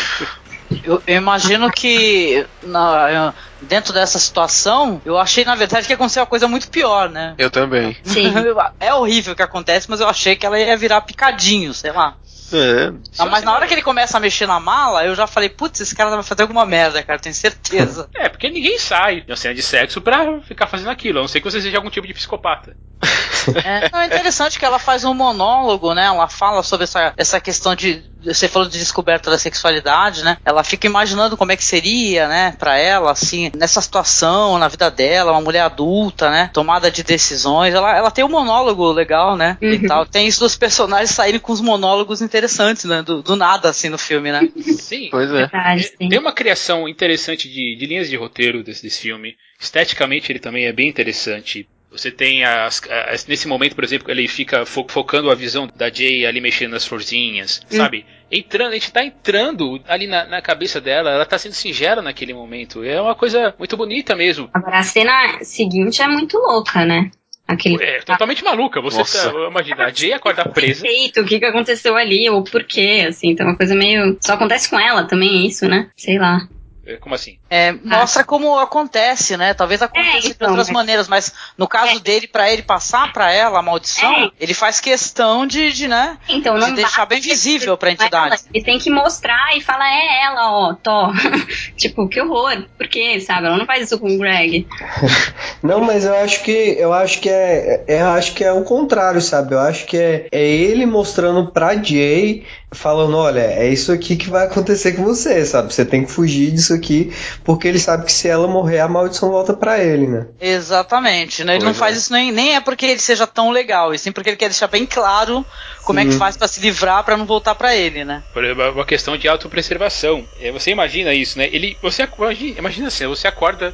Eu, eu imagino que na, dentro dessa situação, eu achei, na verdade, que aconteceu uma coisa muito pior, né? Eu também. Sim. (laughs) é horrível o que acontece, mas eu achei que ela ia virar picadinho, sei lá. É. Mas na hora que ele começa a mexer na mala, eu já falei, putz, esse cara vai fazer alguma merda, cara, tenho certeza. (laughs) é, porque ninguém sai de uma cena de sexo pra ficar fazendo aquilo, a não ser que você seja algum tipo de psicopata. É, não, é interessante que ela faz um monólogo, né? Ela fala sobre essa, essa questão de. Você falou de descoberta da sexualidade, né? Ela fica imaginando como é que seria, né, pra ela, assim, nessa situação, na vida dela, uma mulher adulta, né? Tomada de decisões. Ela, ela tem um monólogo legal, né? Uhum. E tal. Tem isso dos personagens saírem com os monólogos interessantes, né? Do, do nada, assim, no filme, né? Sim. Pois é. Tem uma criação interessante de, de linhas de roteiro desse, desse filme. Esteticamente ele também é bem interessante. Você tem as, as, nesse momento, por exemplo, ele fica fo focando a visão da Jay ali mexendo nas florzinhas, hum. sabe? Entrando, a gente tá entrando ali na, na, cabeça dela, ela tá sendo singela naquele momento. É uma coisa muito bonita mesmo. Agora a cena seguinte é muito louca, né? Aquele... É, totalmente maluca. Você tá, imagina, a Jay acorda presa. Perfeito, o que, que aconteceu ali, ou por quê, assim, então é uma coisa meio. Só acontece com ela também, é isso, né? Sei lá. É, como assim? É, mostra ah. como acontece, né? Talvez aconteça é, então, de outras mas... maneiras, mas no caso é. dele, para ele passar para ela a maldição, é. ele faz questão de, de né? Então, não de deixar bem visível pra entidade. Ele tem que mostrar e falar, é ela, ó, Tó. (laughs) tipo, que horror. Por quê, sabe? Ela não faz isso com o Greg. (laughs) não, mas eu acho que eu acho que é, é, eu acho que é o contrário, sabe? Eu acho que é, é ele mostrando pra Jay falando, olha, é isso aqui que vai acontecer com você, sabe? Você tem que fugir disso aqui, porque ele sabe que se ela morrer, a maldição volta para ele, né? Exatamente, né? Ele não faz é. isso nem, nem é porque ele seja tão legal, e sim porque ele quer deixar bem claro como sim. é que faz para se livrar para não voltar para ele, né? Por uma questão de autopreservação. É, você imagina isso, né? Ele, você imagina, imagina assim, você acorda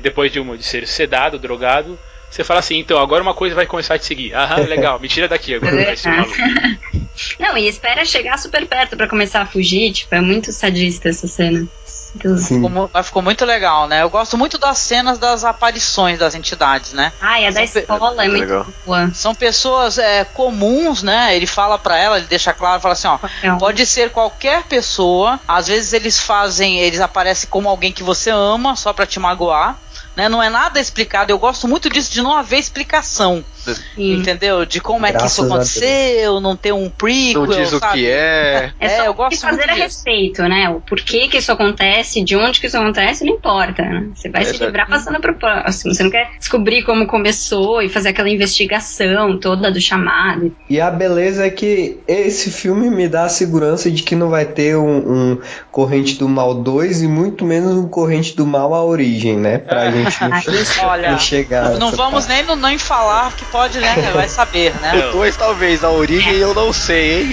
depois de, uma, de ser sedado, drogado, você fala assim, então agora uma coisa vai começar a te seguir. Aham, (laughs) legal, me tira daqui agora, vai ser maluco. (laughs) Não, e espera chegar super perto para começar a fugir, tipo, é muito sadista essa cena. Ficou, ficou, muito legal, né? Eu gosto muito das cenas das aparições das entidades, né? Ah, e a da escola é muito legal. boa. São pessoas é, comuns, né? Ele fala para ela, ele deixa claro, fala assim, ó, pode ser qualquer pessoa. Às vezes eles fazem, eles aparecem como alguém que você ama, só para te magoar né? Não é nada explicado. Eu gosto muito disso de não haver explicação. Sim. Entendeu? De como Graças é que isso aconteceu, não ter um prequel. Não diz sabe? o que é. É, é eu gosto fazer a respeito, né? O porquê que isso acontece, de onde que isso acontece, não importa. Né? Você vai é se livrar passando pro próximo. Você não quer descobrir como começou e fazer aquela investigação toda do chamado. E a beleza é que esse filme me dá a segurança de que não vai ter um, um Corrente do Mal 2 e muito menos um Corrente do Mal a origem, né? Pra gente não, (laughs) Olha, chegar. Não vamos nem, nem falar que pode, né? (laughs) Vai saber, né? O 2 talvez, a origem eu não sei, hein?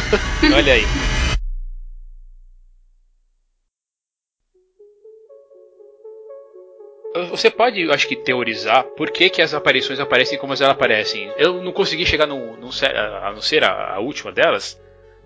(laughs) Olha aí. Você pode, acho que, teorizar por que, que as aparições aparecem como elas aparecem. Eu não consegui chegar no, no a não ser a, a última delas,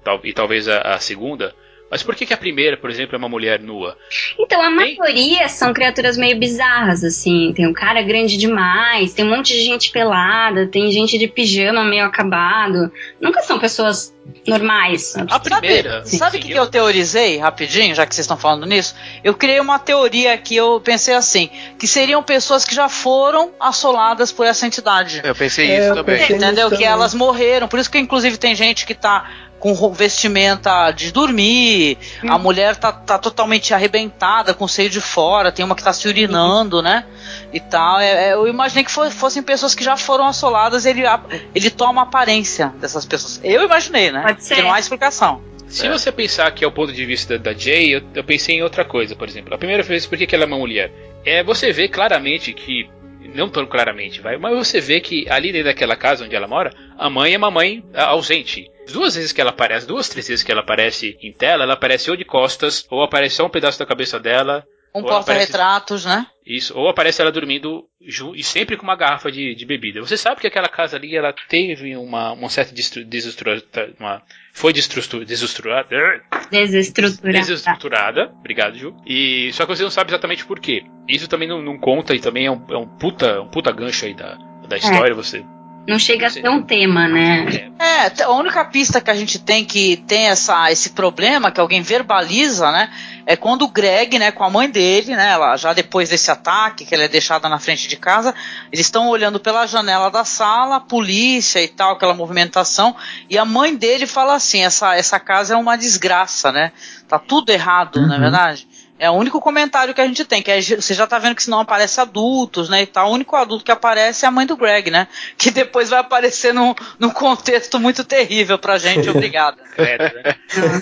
tal, e talvez a, a segunda, mas por que, que a primeira, por exemplo, é uma mulher nua? Então, a tem... maioria são criaturas meio bizarras, assim. Tem um cara grande demais, tem um monte de gente pelada, tem gente de pijama meio acabado. Nunca são pessoas normais. A primeira. Sabe o que, que eu teorizei, rapidinho, já que vocês estão falando nisso? Eu criei uma teoria que eu pensei assim: que seriam pessoas que já foram assoladas por essa entidade. Eu pensei é, isso também. Entendeu? Que elas morreram. Por isso que, inclusive, tem gente que tá com vestimenta de dormir, hum. a mulher tá, tá totalmente arrebentada, com o seio de fora, tem uma que tá se urinando, né? E tal. É, é, eu imaginei que fossem pessoas que já foram assoladas, ele, ele toma a aparência dessas pessoas. Eu imaginei, né? Pode ser. Que não há explicação. Se é. você pensar que é o ponto de vista da Jay, eu, eu pensei em outra coisa, por exemplo. A primeira vez, por que, que ela é uma mulher? É, você vê claramente que não tão claramente, vai, mas você vê que ali dentro daquela casa onde ela mora, a mãe é uma mãe ausente. Duas vezes que ela aparece, duas, três vezes que ela aparece em tela, ela aparece ou de costas, ou aparece só um pedaço da cabeça dela. Um porta-retratos, né? Isso, ou aparece ela dormindo e sempre com uma garrafa de, de, bebida. Você sabe que aquela casa ali, ela teve uma, uma certa desestrutura, uma, foi desestruturada. Desestruturada. Desestruturada. Obrigado, Ju. E, só que você não sabe exatamente por quê. Isso também não, não conta e também é um, é um, puta, um puta gancho aí da, da história. É. Você não chega a ser um tema, né? É, a única pista que a gente tem que tem essa, esse problema, que alguém verbaliza, né? é quando o Greg, né, com a mãe dele, né, ela, já depois desse ataque, que ela é deixada na frente de casa, eles estão olhando pela janela da sala, polícia e tal, aquela movimentação, e a mãe dele fala assim, essa, essa casa é uma desgraça, né, tá tudo errado, uhum. não é uhum. verdade? É o único comentário que a gente tem, que é, você já tá vendo que se não aparece adultos, né, e tal. O único adulto que aparece é a mãe do Greg, né? Que depois vai aparecer num, num contexto muito terrível pra gente, obrigada. (laughs) Credo, né?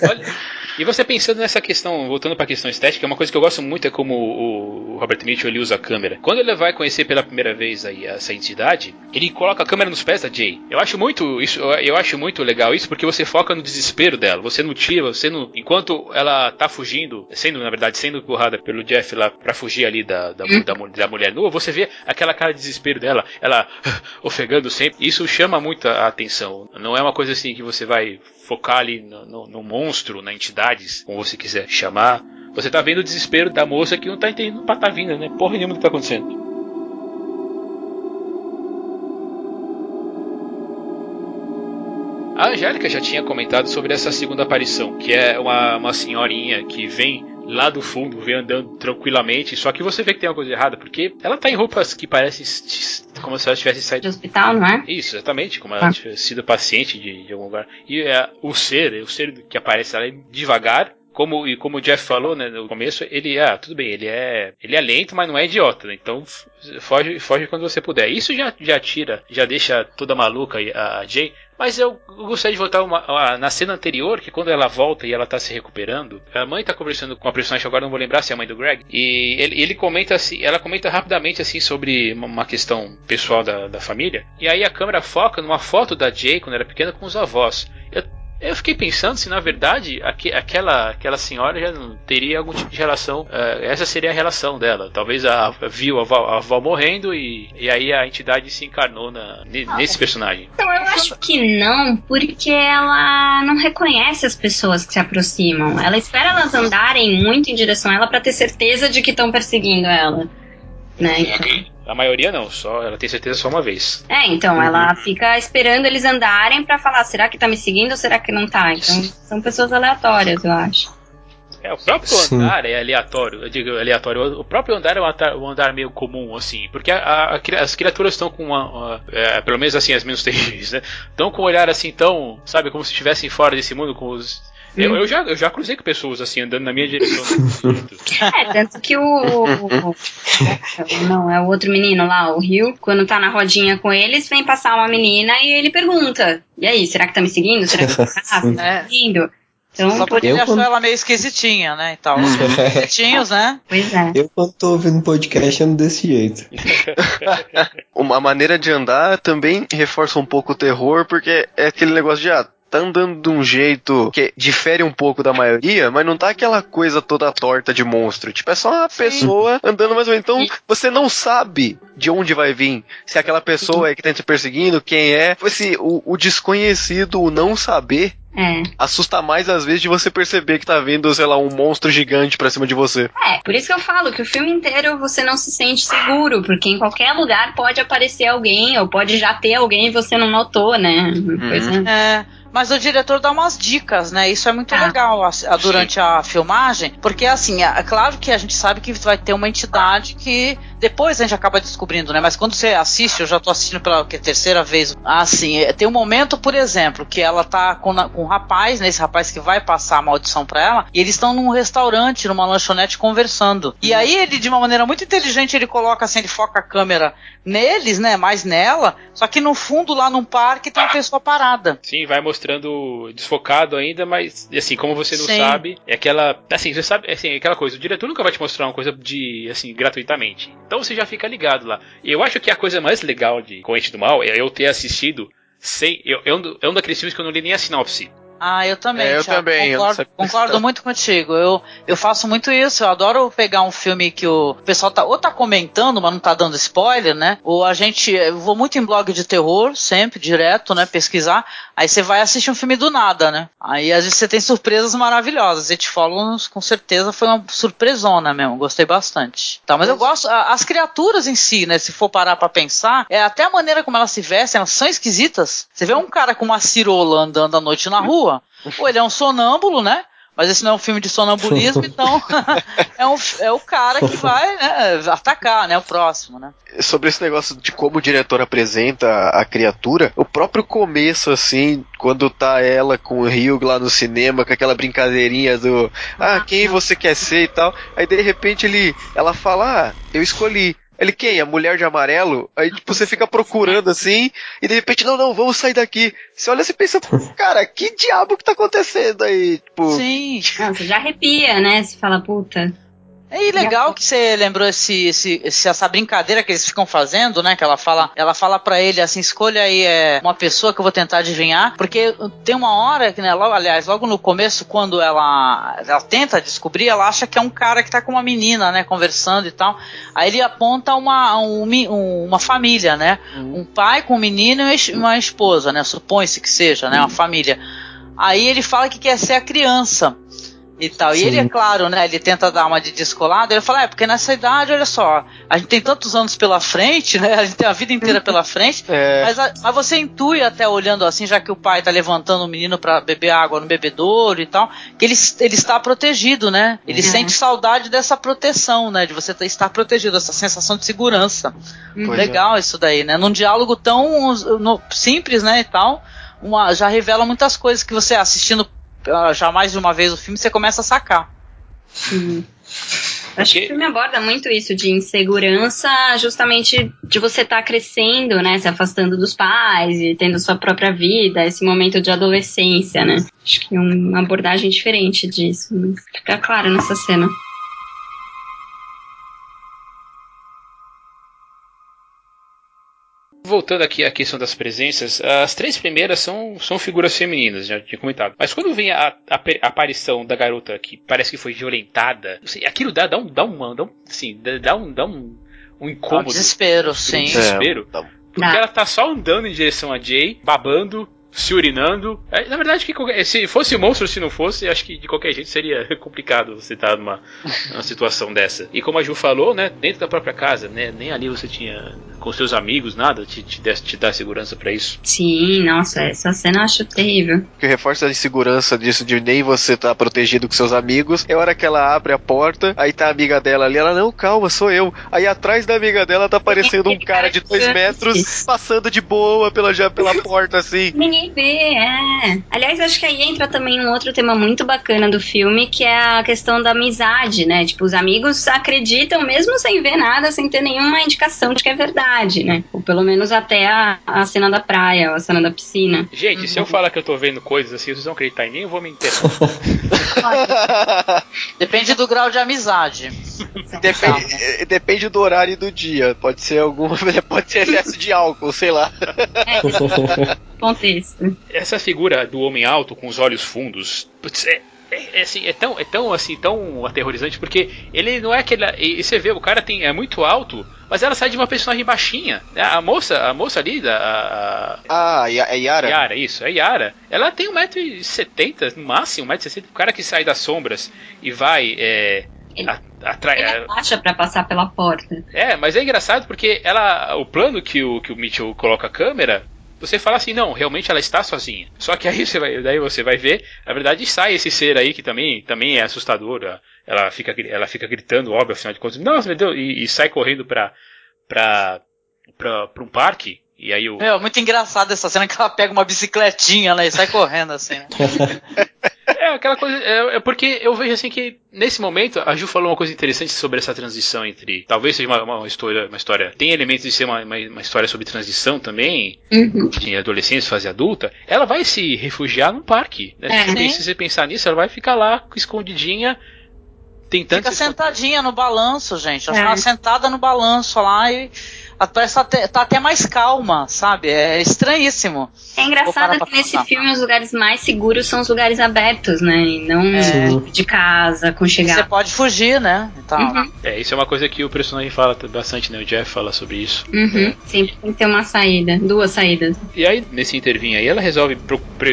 Olha, e você pensando nessa questão, voltando para a questão estética, uma coisa que eu gosto muito é como o, Robert Mitchell ele usa a câmera. Quando ele vai conhecer pela primeira vez aí essa entidade, ele coloca a câmera nos pés da Jay. Eu acho muito isso, eu acho muito legal isso porque você foca no desespero dela. Você não tira, você não, enquanto ela tá fugindo, sendo na verdade sendo empurrada pelo Jeff lá para fugir ali da, da, da, da, mulher nua, você vê aquela cara de desespero dela, ela (laughs) ofegando sempre. Isso chama muito a atenção. Não é uma coisa assim que você vai focar ali no, no, no monstro, na entidade, como você quiser chamar, você tá vendo o desespero da moça que não tá entendendo pra tá vindo, né? Porra nenhuma do que tá acontecendo. A Angélica já tinha comentado sobre essa segunda aparição, que é uma, uma senhorinha que vem lá do fundo, vem andando tranquilamente, só que você vê que tem uma coisa errada, porque ela tá em roupas que parecem como se ela tivesse saído. De hospital, não é? Isso, exatamente, como ela ah. tivesse sido paciente de, de algum lugar. E é, o ser, o ser que aparece é devagar, como, e como o Jeff falou né, no começo, ele ah, tudo bem, ele é ele é lento, mas não é idiota, né? Então foge, foge quando você puder. Isso já, já tira, já deixa toda maluca a, a Jay. Mas eu gostaria de voltar uma, na cena anterior, que quando ela volta e ela tá se recuperando, a mãe tá conversando com a personagem, agora não vou lembrar se é a mãe do Greg, e ele, ele comenta assim, ela comenta rapidamente assim sobre uma questão pessoal da, da família, e aí a câmera foca numa foto da Jay quando era pequena com os avós. Eu eu fiquei pensando se na verdade aqu aquela, aquela senhora já não teria algum tipo de relação. Uh, essa seria a relação dela. Talvez a, viu a avó, a avó morrendo e, e aí a entidade se encarnou na, nesse personagem. Então eu acho que não, porque ela não reconhece as pessoas que se aproximam. Ela espera elas andarem muito em direção a ela para ter certeza de que estão perseguindo ela. Né? Então... A maioria não, só ela tem certeza só uma vez. É, então uhum. ela fica esperando eles andarem para falar, será que tá me seguindo ou será que não tá? Então são pessoas aleatórias, eu acho. É, o próprio Sim. andar é aleatório. Eu digo aleatório. O próprio andar é um andar, um andar meio comum, assim. Porque a, a, as criaturas estão com uma. uma é, pelo menos assim, as menos (laughs) terríveis, né? Estão com um olhar assim tão. Sabe, como se estivessem fora desse mundo, com os eu, eu, já, eu já cruzei com pessoas assim, andando na minha direção. (laughs) é, tanto que o, Não, é o outro menino lá, o Rio, quando tá na rodinha com eles, vem passar uma menina e ele pergunta: E aí, será que tá me seguindo? Será que tá me (laughs) é. seguindo? Então, Só porque ele achou quando... ela meio esquisitinha, né? E tal. Os (laughs) esquisitinhos, né? Pois é. Eu, quando tô ouvindo podcast, ando desse jeito. Uma maneira de andar também reforça um pouco o terror, porque é aquele negócio de, ah, tá andando de um jeito que difere um pouco da maioria, mas não tá aquela coisa toda torta de monstro. Tipo, é só uma Sim. pessoa andando mais ou menos. Então, você não sabe de onde vai vir. Se aquela pessoa é que tá te perseguindo, quem é. Assim, o, o desconhecido, o não saber, é. Assusta mais às vezes de você perceber que tá vindo, sei lá, um monstro gigante pra cima de você. É, por isso que eu falo que o filme inteiro você não se sente seguro, porque em qualquer lugar pode aparecer alguém, ou pode já ter alguém e você não notou, né? Uhum. É. Mas o diretor dá umas dicas, né? Isso é muito ah, legal a, a, durante sim. a filmagem, porque assim, é, é, claro que a gente sabe que vai ter uma entidade que depois a gente acaba descobrindo, né? Mas quando você assiste, eu já tô assistindo pela que, terceira vez, assim, é, tem um momento, por exemplo, que ela tá com, com um rapaz, né? Esse rapaz que vai passar a maldição pra ela, e eles estão num restaurante, numa lanchonete conversando. E aí ele, de uma maneira muito inteligente, ele coloca assim, ele foca a câmera neles, né? Mais nela, só que no fundo, lá num parque, tem uma pessoa parada. Sim, vai mostrando desfocado ainda, mas assim, como você não Sim. sabe, é aquela. Assim, você sabe, assim, é aquela coisa, o diretor nunca vai te mostrar uma coisa de assim, gratuitamente. Então você já fica ligado lá. E eu acho que a coisa mais legal de Corrente do Mal é eu ter assistido sem. Eu, eu, é um daqueles filmes que eu não li nem a sinopse. Ah, eu também. É, eu também. Concordo, eu concordo muito contigo. Eu, eu faço muito isso. Eu adoro pegar um filme que o pessoal tá ou tá comentando, mas não tá dando spoiler, né? Ou a gente. Eu vou muito em blog de terror, sempre, direto, né? Pesquisar. Aí você vai assistir um filme do nada, né? Aí às vezes você tem surpresas maravilhosas. It Follows, com certeza, foi uma surpresona mesmo. Gostei bastante. Tá, mas eu gosto. As criaturas em si, né? Se for parar pra pensar, é até a maneira como elas se vestem, elas são esquisitas. Você vê um cara com uma cirola andando à noite na rua rua. Ou ele é um sonâmbulo, né? Mas esse não é um filme de sonambulismo, (laughs) então (laughs) é, um, é o cara que vai né, atacar, né? O próximo, né? Sobre esse negócio de como o diretor apresenta a criatura, o próprio começo, assim, quando tá ela com o Rio lá no cinema, com aquela brincadeirinha do ah, quem você quer ser e tal. Aí de repente ele ela fala, ah, eu escolhi. Ele, quem? A mulher de amarelo? Aí, tipo, você fica procurando assim, e de repente, não, não, vamos sair daqui. Você olha e pensa, cara, que diabo que tá acontecendo aí? Tipo... Sim. Não, você já arrepia, né? Você fala, puta. É legal que você lembrou esse, esse, essa brincadeira que eles ficam fazendo, né? Que ela fala, ela fala para ele assim, escolha aí é, uma pessoa que eu vou tentar adivinhar, porque tem uma hora que, né, logo, aliás, logo no começo, quando ela, ela tenta descobrir, ela acha que é um cara que tá com uma menina, né, conversando e tal. Aí ele aponta uma, um, uma família, né? Uhum. Um pai com um menino e uma esposa, né? Supõe-se que seja, né? Uma família. Aí ele fala que quer ser a criança e tal. Sim. E ele, é claro, né? Ele tenta dar uma de descolado. Ele fala, é, porque nessa idade, olha só, a gente tem tantos anos pela frente, né? A gente tem a vida inteira pela frente. (laughs) É. Mas, mas você intui até olhando assim, já que o pai tá levantando o menino para beber água no bebedouro e tal, que ele, ele está protegido, né? Ele uhum. sente saudade dessa proteção, né? De você estar protegido, essa sensação de segurança. Uhum. Legal é. isso daí, né? Num diálogo tão no, simples, né? E tal. Uma, já revela muitas coisas que você assistindo já mais de uma vez o filme, você começa a sacar. Sim. Acho que o filme aborda muito isso de insegurança, justamente de você estar tá crescendo, né? Se afastando dos pais e tendo sua própria vida, esse momento de adolescência, né? Acho que é uma abordagem diferente disso. Né? Fica claro nessa cena. Voltando aqui à questão das presenças, as três primeiras são, são figuras femininas, já tinha comentado. Mas quando vem a, a, a aparição da garota que parece que foi violentada, sei, aquilo dá, dá um. Dá um, dá um assim, dá um, dá um, um incômodo. Um desespero, sim. Um desespero. É, porque ela tá só andando em direção a Jay, babando, se urinando. É, na verdade, que se fosse monstro, se não fosse, acho que de qualquer jeito seria (laughs) complicado você estar numa, numa situação dessa. E como a Ju falou, né, dentro da própria casa, né, nem ali você tinha com seus amigos, nada te, te, te dá segurança para isso. Sim, nossa, essa cena eu acho terrível. O que reforça a insegurança disso de nem você tá protegido com seus amigos é a hora que ela abre a porta, aí tá a amiga dela ali, ela, não, calma, sou eu. Aí atrás da amiga dela tá aparecendo um cara de dois metros passando de boa pela, já, pela (laughs) porta assim. Ninguém vê, é. Aliás, acho que aí entra também um outro tema muito bacana do filme, que é a questão da amizade, né? Tipo, os amigos acreditam mesmo sem ver nada, sem ter nenhuma indicação de que é verdade né? Ou pelo menos até a, a cena da praia, a cena da piscina. Gente, uhum. se eu uhum. falar que eu tô vendo coisas assim, vocês vão acreditar em mim, eu vou me enterar. (laughs) Depende do grau de amizade. Depende, eh, depende do horário do dia. Pode ser algum. (laughs) Pode ser excesso de álcool, sei lá. É, contexto. Essa figura do homem alto com os olhos fundos. Putz, é, é, é, assim, é tão, é tão assim, tão aterrorizante, porque ele não é aquele. E você vê, o cara tem, é muito alto, mas ela sai de uma personagem baixinha. A moça, a moça ali, da. A, ah, é Yara. Yara, isso, é Yara. Ela tem 1,70m, no máximo, 1,60m. O cara que sai das sombras e vai. É, ele, atrai, ele abaixa para passar pela porta. É, mas é engraçado porque ela, o plano que o, que o Mitchell coloca a câmera você fala assim, não, realmente ela está sozinha. Só que aí (laughs) você vai, daí você vai ver, na verdade sai esse ser aí que também, também é assustador. Ela fica, ela fica gritando, óbvio, afinal de contas, nossa, meu Deus, e, e sai correndo pra, pra, pra, pra um parque. E aí o. É, muito engraçado essa cena que ela pega uma bicicletinha, né? E sai correndo assim. Né? (laughs) É, aquela coisa. É, é, porque eu vejo assim que, nesse momento, a Ju falou uma coisa interessante sobre essa transição entre. Talvez seja uma, uma história. Uma história. Tem elementos de ser uma, uma, uma história sobre transição também, uhum. de adolescência, fase adulta. Ela vai se refugiar num parque. Né? É, se você pensar nisso, ela vai ficar lá escondidinha. Tentando Fica sentadinha no balanço, gente. Ela é. fica sentada no balanço lá e parece tá até, tá até mais calma, sabe? É estranhíssimo. É engraçado que nesse filme os lugares mais seguros são os lugares abertos, né? E não é. de casa, com chegar. Você pode fugir, né? Então, uhum. É, isso é uma coisa que o personagem fala bastante, né? O Jeff fala sobre isso. Uhum. É. Sempre tem que ter uma saída, duas saídas. E aí, nesse intervinho aí, ela resolve,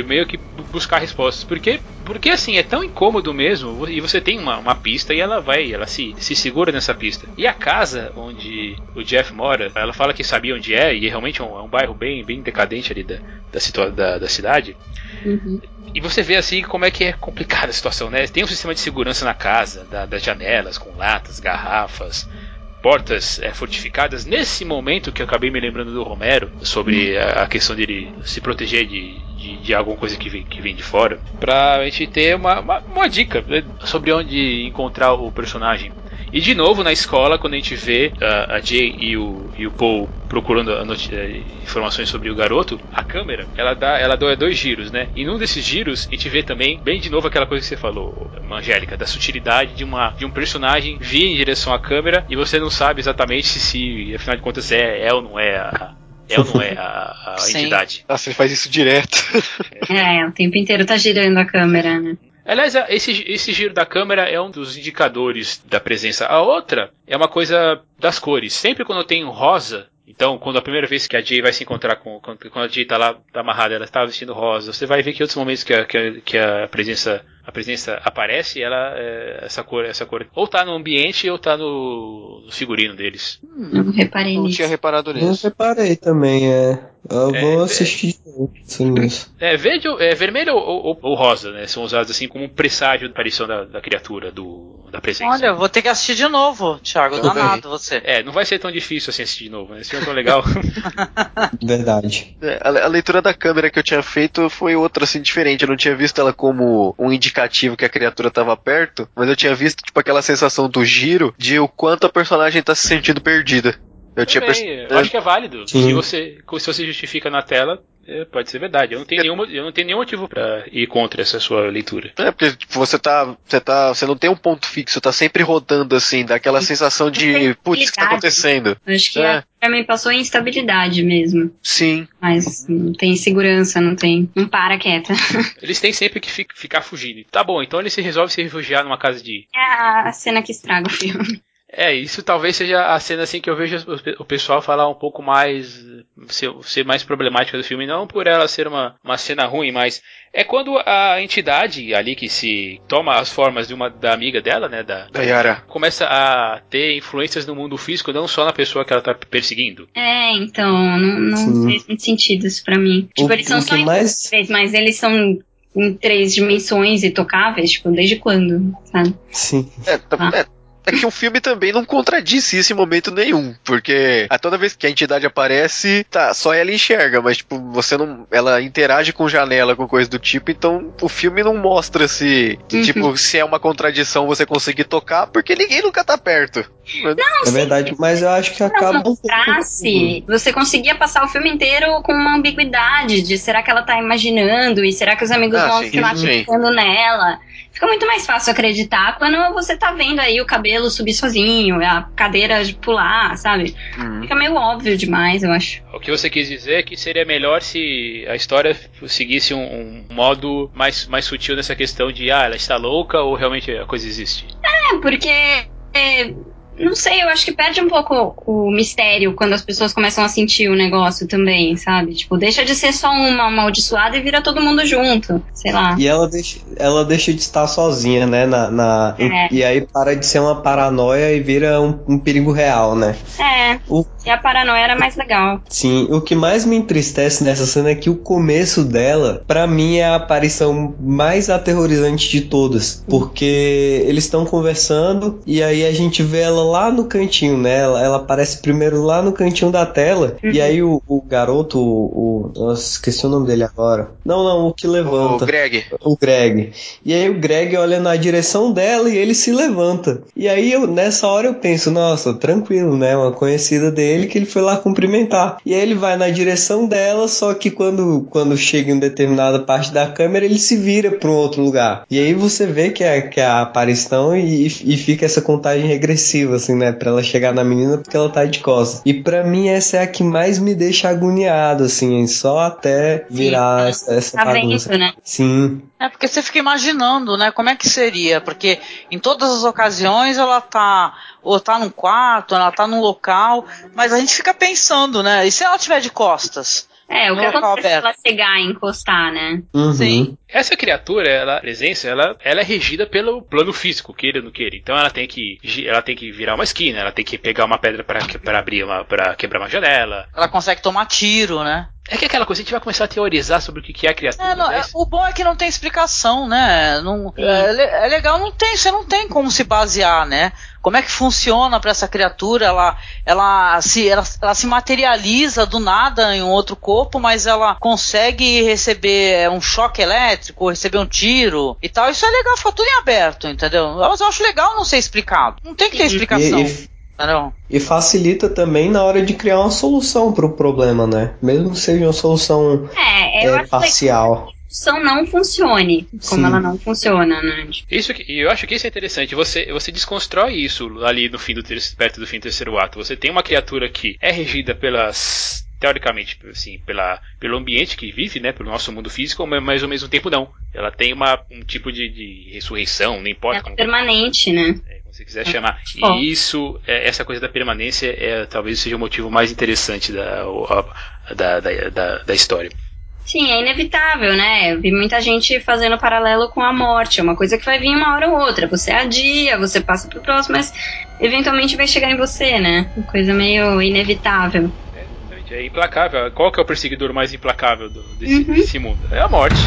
meio que buscar respostas. Porque, porque assim, é tão incômodo mesmo, e você tem uma, uma pista e ela vai, ela se, se segura nessa pista. E a casa onde o Jeff mora, ela fala que sabia onde é, e é realmente é um, é um bairro bem, bem decadente ali da, da, da, da cidade. Uhum. E você vê assim como é que é complicada a situação, né? Tem um sistema de segurança na casa, da, das janelas, com latas, garrafas, portas é, fortificadas. Nesse momento que eu acabei me lembrando do Romero, sobre a, a questão dele se proteger de, de, de, alguma coisa que vem, que vem de fora, pra gente ter uma, uma, uma dica né, sobre onde encontrar o personagem. E de novo na escola, quando a gente vê uh, a Jay e o, e o Paul procurando uh, informações sobre o garoto, a câmera ela dá, ela dá dois giros, né? E num desses giros a gente vê também, bem de novo, aquela coisa que você falou, Angélica, da sutilidade de, uma, de um personagem vir em direção à câmera e você não sabe exatamente se, se afinal de contas, é, é ou não é a, é ou não é a, a (laughs) entidade? Nossa, ele faz isso direto. É, o tempo inteiro tá girando a câmera, né? Aliás, esse, esse giro da câmera é um dos indicadores da presença. A outra é uma coisa das cores. Sempre quando tem rosa, então, quando a primeira vez que a Jay vai se encontrar com. Quando, a Jay tá lá tá amarrada, ela está vestindo rosa, você vai ver que em outros momentos que a, que a, que a presença a presença aparece, ela é, essa cor essa cor ou tá no ambiente ou tá no, no figurino deles. Hum, não reparei não nisso. tinha reparado nisso. Não reparei também, é. Eu é, vou assistir é, é, verde, é vermelho ou, ou, ou, rosa, né? São usados assim como um presságio da aparição da, da criatura, do, da presença. Olha, vou ter que assistir de novo, Thiago. Danado você. É, não vai ser tão difícil assim assistir de novo, né? Esse filme é tão legal. (laughs) (laughs) Verdade. É, a, a, leitura da câmera que eu tinha feito foi outra, assim, diferente. Eu não tinha visto ela como um indicativo que a criatura estava perto, mas eu tinha visto, tipo, aquela sensação do giro de o quanto a personagem está se sentindo perdida. Eu tinha perce... eu acho que é válido. Se você, se você justifica na tela, é, pode ser verdade. Eu não tenho, nenhum, eu não tenho nenhum motivo para ir contra essa sua leitura. É, porque tipo, você tá. Você tá. Você não tem um ponto fixo, tá sempre rodando assim, daquela sensação de putz, o que tá acontecendo? Acho que é. pra mim passou em instabilidade mesmo. Sim. Mas não tem segurança, não tem. Não para quieta. (laughs) Eles têm sempre que ficar fugindo. Tá bom, então ele se resolve se refugiar numa casa de. É a cena que estraga o filme. É, isso talvez seja a cena assim que eu vejo o pessoal falar um pouco mais. ser, ser mais problemática do filme, não por ela ser uma, uma cena ruim, mas é quando a entidade ali que se toma as formas de uma da amiga dela, né, da, da Yara, começa a ter influências no mundo físico, não só na pessoa que ela tá perseguindo. É, então, não, não fez muito sentido isso pra mim. Tipo, o, eles são só mais... mas eles são em três dimensões e tocáveis, tipo, desde quando, sabe? Sim. É, tá, ah. é é que o filme também não contradisse isso em momento nenhum, porque a toda vez que a entidade aparece, tá, só ela enxerga, mas tipo, você não, ela interage com janela, com coisa do tipo, então o filme não mostra se, uhum. tipo, se é uma contradição você conseguir tocar, porque ninguém nunca tá perto. Não, é verdade, mas eu acho que acaba um mostrasse, você conseguia passar o filme inteiro com uma ambiguidade de será que ela tá imaginando e será que os amigos ah, vão estar pensando nela? Fica muito mais fácil acreditar quando você tá vendo aí o cabelo subir sozinho, a cadeira pular, sabe? Uhum. Fica meio óbvio demais, eu acho. O que você quis dizer é que seria melhor se a história seguisse um, um modo mais, mais sutil nessa questão de, ah, ela está louca ou realmente a coisa existe? É, porque. Não sei, eu acho que perde um pouco o mistério quando as pessoas começam a sentir o negócio também, sabe? Tipo, deixa de ser só uma amaldiçoada e vira todo mundo junto, sei lá. E ela deixa, ela deixa de estar sozinha, né? Na, na é. E aí para de ser uma paranoia e vira um, um perigo real, né? É. O... E a paranoia era mais legal. Sim, o que mais me entristece nessa cena é que o começo dela, para mim, é a aparição mais aterrorizante de todas. Porque eles estão conversando e aí a gente vê ela lá no cantinho, né? Ela, ela aparece primeiro lá no cantinho da tela. Uhum. E aí o, o garoto, o, o. Nossa, esqueci o nome dele agora. Não, não, o que levanta. O Greg. O Greg. E aí o Greg olha na direção dela e ele se levanta. E aí eu, nessa hora eu penso, nossa, tranquilo, né? Uma conhecida dele que ele foi lá cumprimentar. E aí ele vai na direção dela, só que quando, quando chega em determinada parte da câmera, ele se vira para um outro lugar. E aí você vê que é, que é a aparição e, e fica essa contagem regressiva assim, né? Pra ela chegar na menina porque ela tá de costas. E para mim essa é a que mais me deixa agoniado, assim, só até virar Sim, essa, essa tá bagunça. Vendo, né? Sim. É porque você fica imaginando, né? Como é que seria? Porque em todas as ocasiões ela tá ou tá num quarto, ela tá num local, mas a gente fica pensando, né? E se ela tiver de costas? É, o que acontece se ela chegar e encostar, né? Uhum. Sim. Essa criatura, ela, a presença, ela, ela é regida pelo plano físico, queira ou não queira. Então ela tem que, ela tem que virar uma esquina, ela tem que pegar uma pedra para abrir uma, para quebrar uma janela. Ela consegue tomar tiro, né? É que é aquela coisa, a gente vai começar a teorizar sobre o que é a criatura. É, não, né? o bom é que não tem explicação, né? Não, é. é, legal, não tem, você não tem como se basear, né? Como é que funciona para essa criatura? Ela, ela, se, ela, ela se materializa do nada em um outro corpo, mas ela consegue receber um choque elétrico, receber um tiro e tal. Isso é legal, fica tudo em aberto, entendeu? Mas eu acho legal não ser explicado. Não tem que ter explicação. E, e... Não. E facilita também na hora de criar uma solução para o problema, né? Mesmo que seja uma solução é, é parcial. Que solução não funcione, como Sim. ela não funciona, né? Isso que, eu acho que isso é interessante. Você, você desconstrói isso ali no fim do perto do fim do terceiro ato. Você tem uma criatura que é regida pelas teoricamente, assim, pela, pelo ambiente que vive, né, pelo nosso mundo físico, mas ao mesmo tempo não. Ela tem uma, um tipo de, de ressurreição, não importa. É como, permanente, né? É, como você quiser chamar. E isso, é, essa coisa da permanência, é, talvez seja o motivo mais interessante da, da, da, da, da história. Sim, é inevitável, né? Eu vi muita gente fazendo paralelo com a morte. É uma coisa que vai vir uma hora ou outra. Você adia, você passa pro próximo, mas eventualmente vai chegar em você, né? Uma coisa meio inevitável. É, é implacável. Qual que é o perseguidor mais implacável do, desse, uhum. desse mundo? É a morte.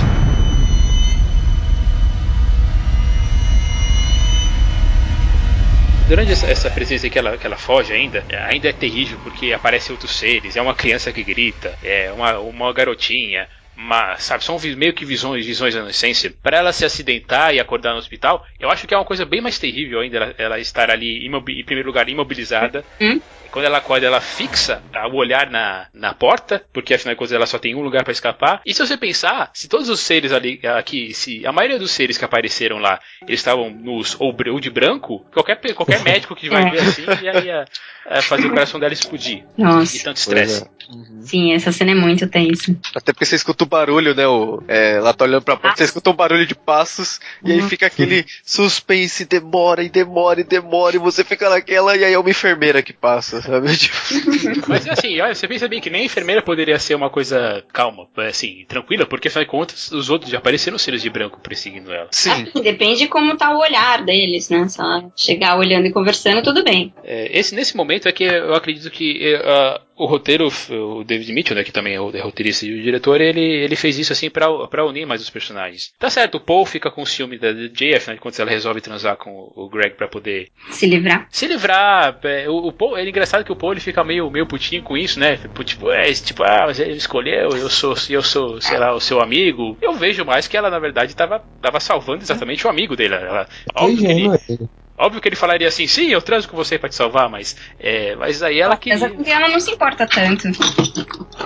Durante essa, essa, presença que ela, que ela foge ainda, ainda é terrível porque aparecem outros seres, é uma criança que grita, é uma, uma garotinha, uma, sabe, são meio que visões, visões da inocência. Para ela se acidentar e acordar no hospital, eu acho que é uma coisa bem mais terrível ainda ela, ela estar ali, em primeiro lugar, imobilizada. Hum? Quando ela acorda, ela fixa o olhar na, na porta, porque afinal de contas ela só tem um lugar para escapar. E se você pensar, se todos os seres ali, aqui, se a maioria dos seres que apareceram lá, eles estavam nus ou, ou de branco, qualquer, qualquer médico que vai ver assim ia, ia, ia fazer o coração dela explodir. Nossa. De tanto estresse. É. Uhum. Sim, essa cena é muito tensa. Até porque você escuta o barulho, né? O, é, ela tá olhando pra porta, ah. você escuta um barulho de passos, uhum. e aí fica aquele suspense, demora e demora e demora, e você fica naquela, e aí é uma enfermeira que passa, sabe? (laughs) Tipo... Mas assim, olha, você pensa bem que nem a enfermeira poderia ser uma coisa calma, assim, tranquila, porque afinal de contas os outros já apareceram seres de branco perseguindo ela. Sim. Assim, depende de como tá o olhar deles, né? Se ela chegar olhando e conversando, tudo bem. É, esse, nesse momento é que eu acredito que uh, o roteiro, o David Mitchell, né, que também é o roteirista e o diretor, ele, ele fez isso assim para unir mais os personagens. Tá certo, o Paul fica com ciúme da JF, né, quando ela resolve transar com o Greg para poder se livrar. Se livrar. É, o, o Paul, é engraçado que o Paul ele fica meio, meio putinho com isso, né? Tipo, é, tipo, ah, mas ele escolheu, eu sou, eu sou, sei lá, o seu amigo. Eu vejo mais que ela, na verdade, tava, tava salvando exatamente o amigo dele. Ela, óbvio que ele, Óbvio que ele falaria assim, sim, eu transo com você para te salvar, mas. É, mas aí ela que. Mas ela não se importa tanto.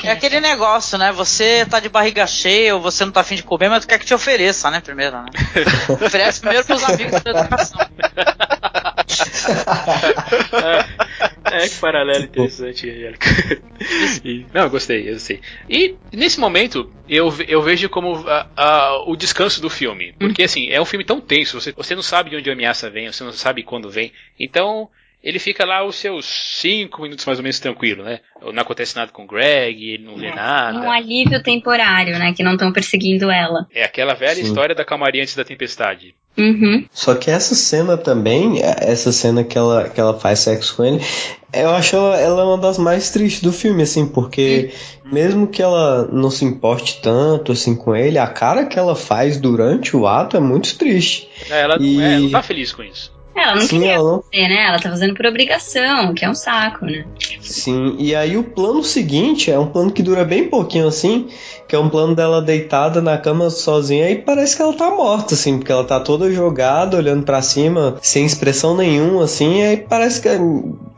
É aquele negócio, né? Você tá de barriga cheia ou você não tá afim de comer, mas tu quer que te ofereça, né? Primeiro, né? (laughs) Oferece primeiro pros amigos da educação. (laughs) é, é, que paralelo interessante, Angélica. não, eu gostei, eu sei. E nesse momento, eu, eu vejo como a, a, o descanso do filme. Porque assim, é um filme tão tenso, você, você não sabe de onde a ameaça vem, você não sabe quando vem. Então, ele fica lá os seus cinco minutos mais ou menos tranquilo, né? Não acontece nada com o Greg, ele não vê é, nada. Um alívio temporário, né? Que não estão perseguindo ela. É aquela velha Sim. história da calmaria antes da tempestade. Uhum. Só que essa cena também, essa cena que ela, que ela faz sexo com ele, eu acho ela, ela é uma das mais tristes do filme, assim, porque uhum. mesmo que ela não se importe tanto assim com ele, a cara que ela faz durante o ato é muito triste. É, ela, e... não, é, ela não tá feliz com isso. Ela não Sim, queria ela fazer, né? Ela tá fazendo por obrigação, que é um saco, né? Sim, e aí o plano seguinte é um plano que dura bem pouquinho assim, que é um plano dela deitada na cama sozinha e parece que ela tá morta, assim, porque ela tá toda jogada, olhando para cima, sem expressão nenhuma, assim, e aí parece que,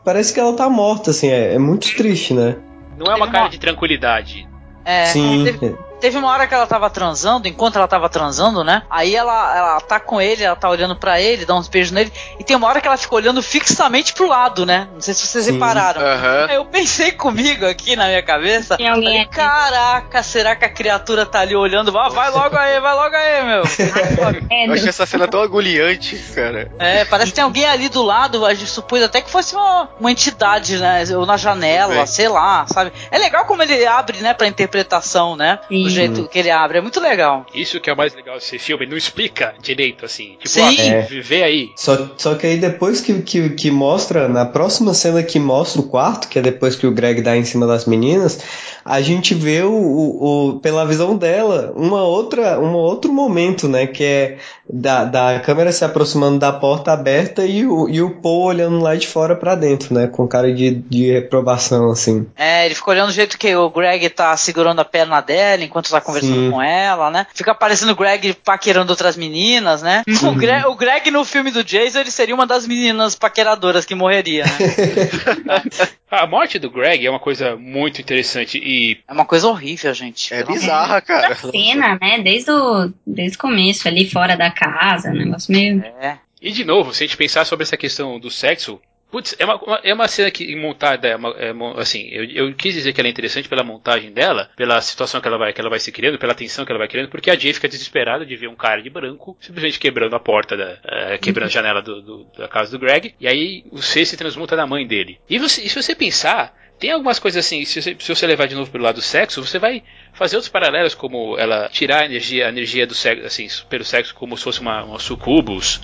parece que ela tá morta, assim, é, é muito triste, né? Não é uma cara de tranquilidade. É, Sim. Teve, Teve uma hora que ela tava transando, enquanto ela tava transando, né? Aí ela, ela tá com ele, ela tá olhando para ele, dá uns beijos nele, e tem uma hora que ela fica olhando fixamente pro lado, né? Não sei se vocês Sim. repararam. Uhum. Eu pensei comigo aqui na minha cabeça. Tem alguém falei, Caraca, será que a criatura tá ali olhando? Vai, vai logo aí, vai logo aí, meu. (laughs) Eu achei essa cena tão agulhante, cara. É, parece que tem alguém ali do lado, a gente supôs até que fosse uma, uma entidade, né? Ou na janela, sei lá, sabe? É legal como ele abre, né, pra interpretação, né? Sim. Do jeito que ele abre, é muito legal. Isso que é o mais legal desse filme, ele não explica direito, assim. Tipo, Sim. Ah, é. vê aí. Só, só que aí depois que, que, que mostra, na próxima cena que mostra o quarto, que é depois que o Greg dá em cima das meninas, a gente vê o, o, o, pela visão dela uma outra um outro momento né que é da, da câmera se aproximando da porta aberta e o, e o Paul olhando lá de fora para dentro né com cara de, de reprovação assim é ele fica olhando do jeito que o Greg tá segurando a perna dela enquanto tá conversando Sim. com ela né fica parecendo o Greg paquerando outras meninas né uhum. o, Greg, o Greg no filme do Jason ele seria uma das meninas paqueradoras que morreria né? (laughs) a morte do Greg é uma coisa muito interessante e é uma coisa horrível, gente. É bizarra, cara. A cena, né? Desde o, desde o começo, ali fora da casa, um negócio meio. É. E de novo, se a gente pensar sobre essa questão do sexo, Putz, é uma, é uma cena que montada, é uma, é assim, eu, eu, quis dizer que ela é interessante pela montagem dela, pela situação que ela vai, que ela vai se criando, pela tensão que ela vai criando, porque a Jay fica desesperada de ver um cara de branco simplesmente quebrando a porta, da, uh, quebrando a janela do, do, da casa do Greg, e aí o C se transmuta na mãe dele. E, você, e se você pensar, tem algumas coisas assim, se você, se você levar de novo pelo lado do sexo, você vai fazer outros paralelos, como ela tirar a energia, a energia do sexo, assim, pelo sexo como se fosse uma, uma sucubus.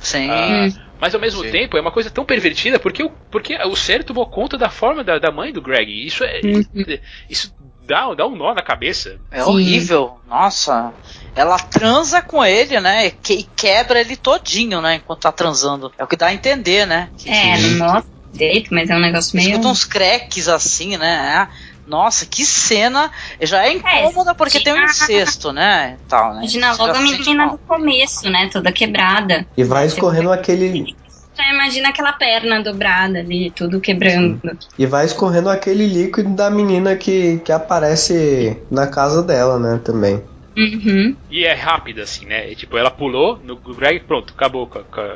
Sim. Ah, mas ao mesmo Sim. tempo é uma coisa tão pervertida porque o, porque o Sério tomou conta da forma da, da mãe do Greg. Isso é. Uhum. Isso dá, dá um nó na cabeça. É Sim. horrível. Nossa. Ela transa com ele, né? E quebra ele todinho, né? Enquanto tá transando. É o que dá a entender, né? É, nossa direito, mas é um negócio meio. Escuta uns creques assim, né? Nossa, que cena! Já é incômoda é, porque tem um incesto, né? Tal, né? Imagina logo a menina do começo, né? Toda quebrada. E vai escorrendo Você aquele. Já imagina aquela perna dobrada ali, tudo quebrando. E vai escorrendo aquele líquido da menina que, que aparece na casa dela, né? Também. Uhum. E é rápida, assim, né? E, tipo, ela pulou no Greg pronto, acabou,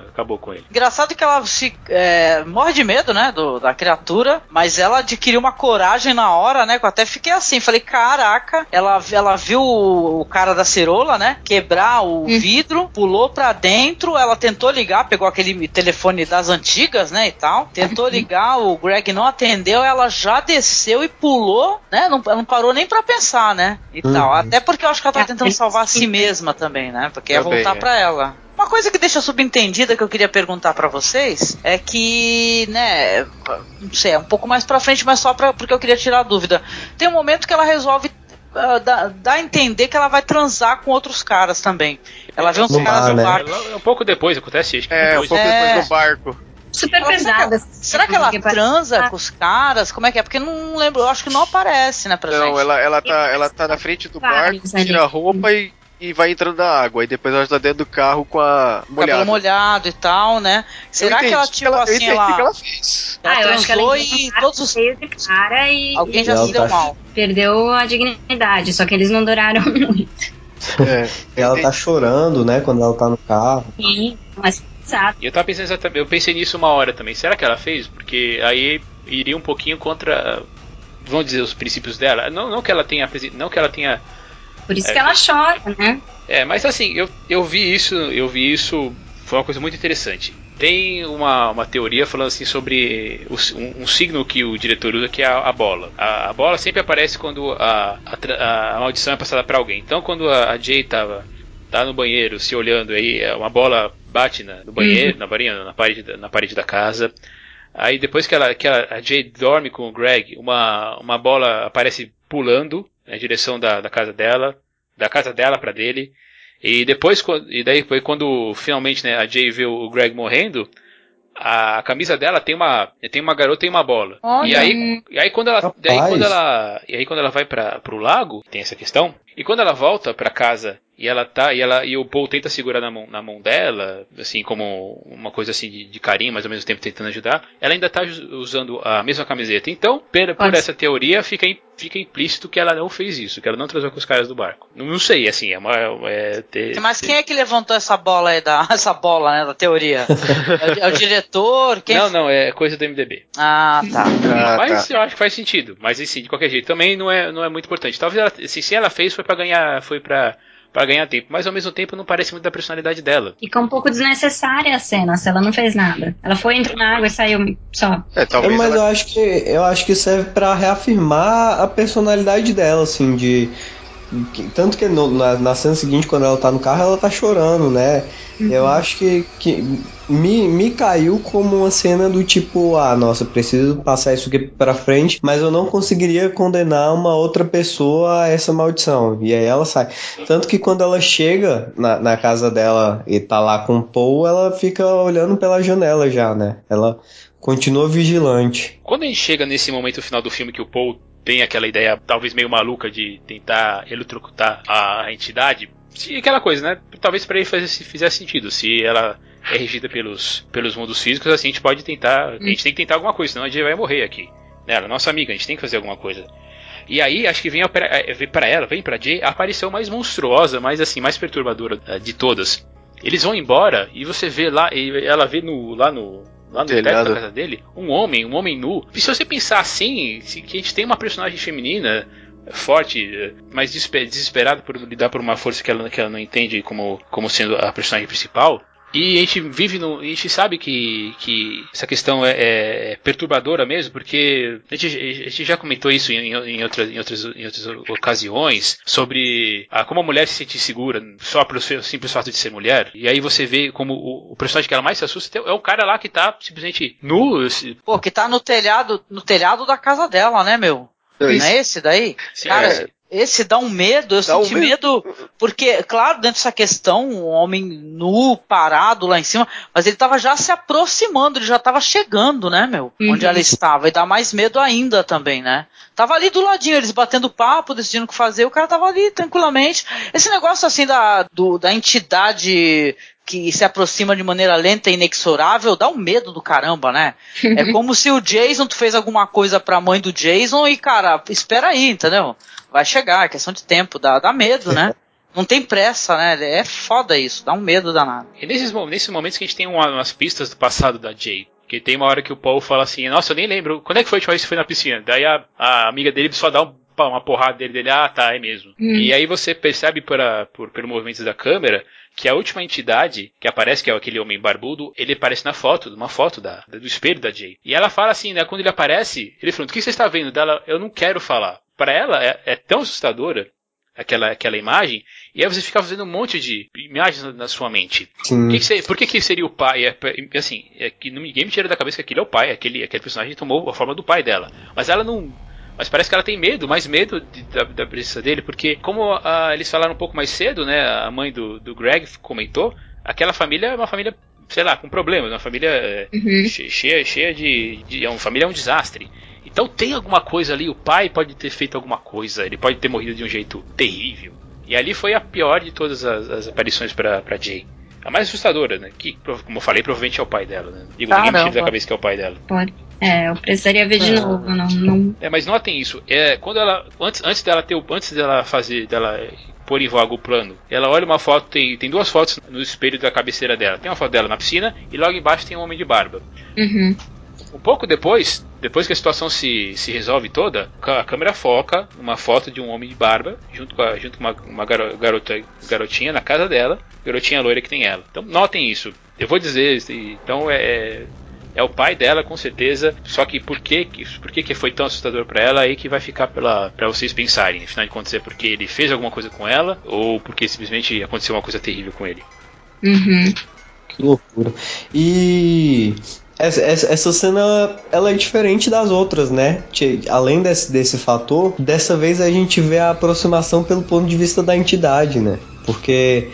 acabou com ele. Engraçado que ela se é, morre de medo, né? Do, da criatura, mas ela adquiriu uma coragem na hora, né? Que eu até fiquei assim, falei, caraca, ela, ela viu o, o cara da cerola, né? Quebrar o uhum. vidro, pulou pra dentro, ela tentou ligar, pegou aquele telefone das antigas, né? E tal. Tentou (laughs) ligar, o Greg não atendeu, ela já desceu e pulou, né? Não, não parou nem pra pensar, né? E uhum. tal. Até porque eu acho que ela tá tentando salvar a si mesma também, né? Porque é voltar é. para ela. Uma coisa que deixa subentendida que eu queria perguntar para vocês é que, né, não sei, é um pouco mais para frente, mas só pra, porque eu queria tirar a dúvida. Tem um momento que ela resolve uh, a entender que ela vai transar com outros caras também. Ela vê uns no caras no né? barco. Um pouco depois acontece isso. É, um pouco é... depois do barco super ela, pesada. Será que ela, será que ela transa com os caras? Como é que é? Porque não lembro, eu acho que não aparece, né, pra não, gente. Não, ela, ela, tá, ela tá na frente do barco, tira a roupa e, e vai entrando na água. E depois ela tá dentro do carro com a molhada. Cabelo molhado e tal, né? Será que ela, tipo ela, assim, ela... que ela fez. Ela ah, eu acho que ela e todos os... cara e... Alguém já se deu tá... mal. Perdeu a dignidade, só que eles não duraram (laughs) muito. É, ela tá chorando, né, quando ela tá no carro. Sim, mas Exato. E eu tava pensando exatamente, eu pensei nisso uma hora também. Será que ela fez? Porque aí iria um pouquinho contra, vamos dizer, os princípios dela. Não, não que ela tenha, não que ela tenha. Por isso é, que ela chora, né? É, mas assim, eu, eu vi isso, eu vi isso, foi uma coisa muito interessante. Tem uma, uma teoria falando assim sobre um, um, signo que o diretor usa que é a, a bola. A, a, bola sempre aparece quando a, a, a maldição é passada para alguém. Então quando a, a Jay tava tá no banheiro se olhando aí, é uma bola bate na, no banheiro, uhum. na varinha, na parede, na parede da casa. Aí depois que, ela, que ela, a Jade dorme com o Greg, uma, uma bola aparece pulando na direção da, da casa dela, da casa dela para dele. E depois, e daí foi quando finalmente né, a Jay vê o Greg morrendo, a camisa dela tem uma tem uma garota e uma bola. Olha. E aí, e aí quando ela, daí quando ela, e aí quando ela vai para pro lago, tem essa questão. E quando ela volta para casa e ela tá e ela e o Paul tenta segurar na mão, na mão dela, assim como uma coisa assim de, de, carinho, mas ao mesmo tempo tentando ajudar. Ela ainda tá usando a mesma camiseta. Então, por, por essa teoria, fica fica implícito que ela não fez isso, que ela não transou com os caras do barco. Não, não sei, assim, é uma. É, ter, Mas quem é que levantou essa bola aí da. (laughs) essa bola, né, da teoria? é, o, é, o, diretor? Quem... Não, não, é coisa do MDB. Ah, tá. Ah, mas tá. eu acho que faz sentido. Mas assim, de qualquer jeito, também não é, não é muito importante. Talvez ela, assim, se ela fez foi para ganhar. Foi para para ganhar tempo, mas ao mesmo tempo não parece muito da personalidade dela. Fica um pouco desnecessária a cena, se ela não fez nada. Ela foi, entrou na água e saiu só. É, talvez é, mas ela... eu acho que eu acho que serve para reafirmar a personalidade dela, assim, de tanto que no, na, na, cena seguinte, quando ela tá no carro, ela tá chorando, né? Uhum. Eu acho que, que me, me caiu como uma cena do tipo, ah, nossa, preciso passar isso aqui pra frente, mas eu não conseguiria condenar uma outra pessoa a essa maldição. E aí ela sai. Tanto que quando ela chega na, na casa dela e tá lá com o Paul, ela fica olhando pela janela já, né? Ela continua vigilante. Quando a gente chega nesse momento final do filme que o Paul tem aquela ideia talvez meio maluca de tentar eletrocutar a entidade, e aquela coisa, né? Talvez para ele fizesse, fizesse sentido. Se ela é regida pelos, pelos mundos físicos, assim a gente pode tentar. A gente tem que tentar alguma coisa, senão a gente vai morrer aqui. Ela, é nossa amiga, a gente tem que fazer alguma coisa. E aí, acho que vem para ela, vem para Jay, a aparição mais monstruosa, mais assim, mais perturbadora uh, de todas. Eles vão embora e você vê lá, ela vê no, lá no, lá no Telhado. teto da casa dele, um homem, um homem nu. E se você pensar assim, se, que a gente tem uma personagem feminina forte, mas desesperada por lidar por uma força que ela, que ela não entende como, como sendo a personagem principal, e a gente vive no. A gente sabe que, que essa questão é, é perturbadora mesmo, porque a gente, a gente, já comentou isso em, em, outras, em, outras, em outras ocasiões, sobre a, como a mulher se sente segura só pelo simples fato de ser mulher. E aí você vê como o, o personagem que ela mais se assusta é o cara lá que tá simplesmente nu. Pô, que tá no telhado, no telhado da casa dela, né, meu? Não é esse daí? Sim, Cara, é. Esse dá um medo, eu dá senti um medo, medo, porque, claro, dentro dessa questão, um homem nu, parado lá em cima, mas ele estava já se aproximando, ele já estava chegando, né, meu? Uhum. Onde ela estava, e dá mais medo ainda também, né? Tava ali do ladinho, eles batendo papo, decidindo o que fazer, o cara tava ali tranquilamente. Esse negócio assim da, do, da entidade que se aproxima de maneira lenta e inexorável, dá um medo do caramba, né? (laughs) é como se o Jason tu fez alguma coisa pra mãe do Jason e, cara, espera aí, entendeu? Vai chegar, é questão de tempo, dá, dá medo, né? (laughs) Não tem pressa, né? É foda isso, dá um medo danado. E nesses, nesses momentos que a gente tem umas pistas do passado da Jay. Que tem uma hora que o Paul fala assim, nossa, eu nem lembro, quando é que foi a última vez que foi na piscina? Daí a, a amiga dele só dá um, uma porrada dele, dele, ah, tá, é mesmo. Hum. E aí você percebe por, por, pelo movimento da câmera que a última entidade que aparece, que é aquele homem barbudo, ele aparece na foto, numa foto da, do espelho da Jay. E ela fala assim, né, quando ele aparece, ele fala, o que você está vendo dela? Eu não quero falar para ela é, é, tão assustadora aquela, aquela imagem, e aí você fica fazendo um monte de imagens na, na sua mente. Que que por que, que seria o pai? É, assim, é que ninguém me tira da cabeça que aquele é o pai, aquele, aquele personagem tomou a forma do pai dela. Mas ela não. Mas parece que ela tem medo, mais medo de, da, da, presença dele, porque como a, eles falaram um pouco mais cedo, né? A mãe do, do Greg comentou, aquela família é uma família sei lá, com problemas, uma família é, uhum. cheia, cheia de, de. É uma família é um desastre. Então tem alguma coisa ali, o pai pode ter feito alguma coisa, ele pode ter morrido de um jeito terrível. E ali foi a pior de todas as, as aparições para Jay. A mais assustadora, né? Que, como eu falei, provavelmente é o pai dela, né? Digo, ah, ninguém me tira da cabeça que é o pai dela. Pode. É, eu precisaria ver de ah. novo, não, não. É, mas notem isso. É, quando ela. Antes, antes dela ter antes dela fazer. dela pôr em voga o plano. Ela olha uma foto, tem, tem duas fotos no espelho da cabeceira dela. Tem uma foto dela na piscina e logo embaixo tem um homem de barba. Uhum. Um pouco depois, depois que a situação se, se resolve toda, a câmera foca numa foto de um homem de barba, junto com, a, junto com uma, uma garota, garotinha na casa dela, garotinha loira que tem ela. Então notem isso. Eu vou dizer, então é, é, é o pai dela com certeza, só que por que, por que, que foi tão assustador para ela aí que vai ficar para vocês pensarem. Afinal de contas é porque ele fez alguma coisa com ela ou porque simplesmente aconteceu uma coisa terrível com ele. Uhum. Que loucura. E essa, essa, cena ela é diferente das outras, né? Além desse, desse fator, dessa vez a gente vê a aproximação pelo ponto de vista da entidade, né? Porque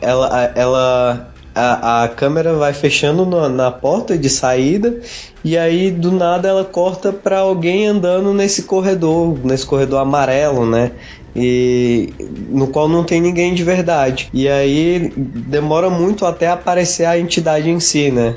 ela, ela a, a câmera vai fechando na, na porta de saída e aí do nada ela corta para alguém andando nesse corredor, nesse corredor amarelo, né? e no qual não tem ninguém de verdade. E aí demora muito até aparecer a entidade em si, né?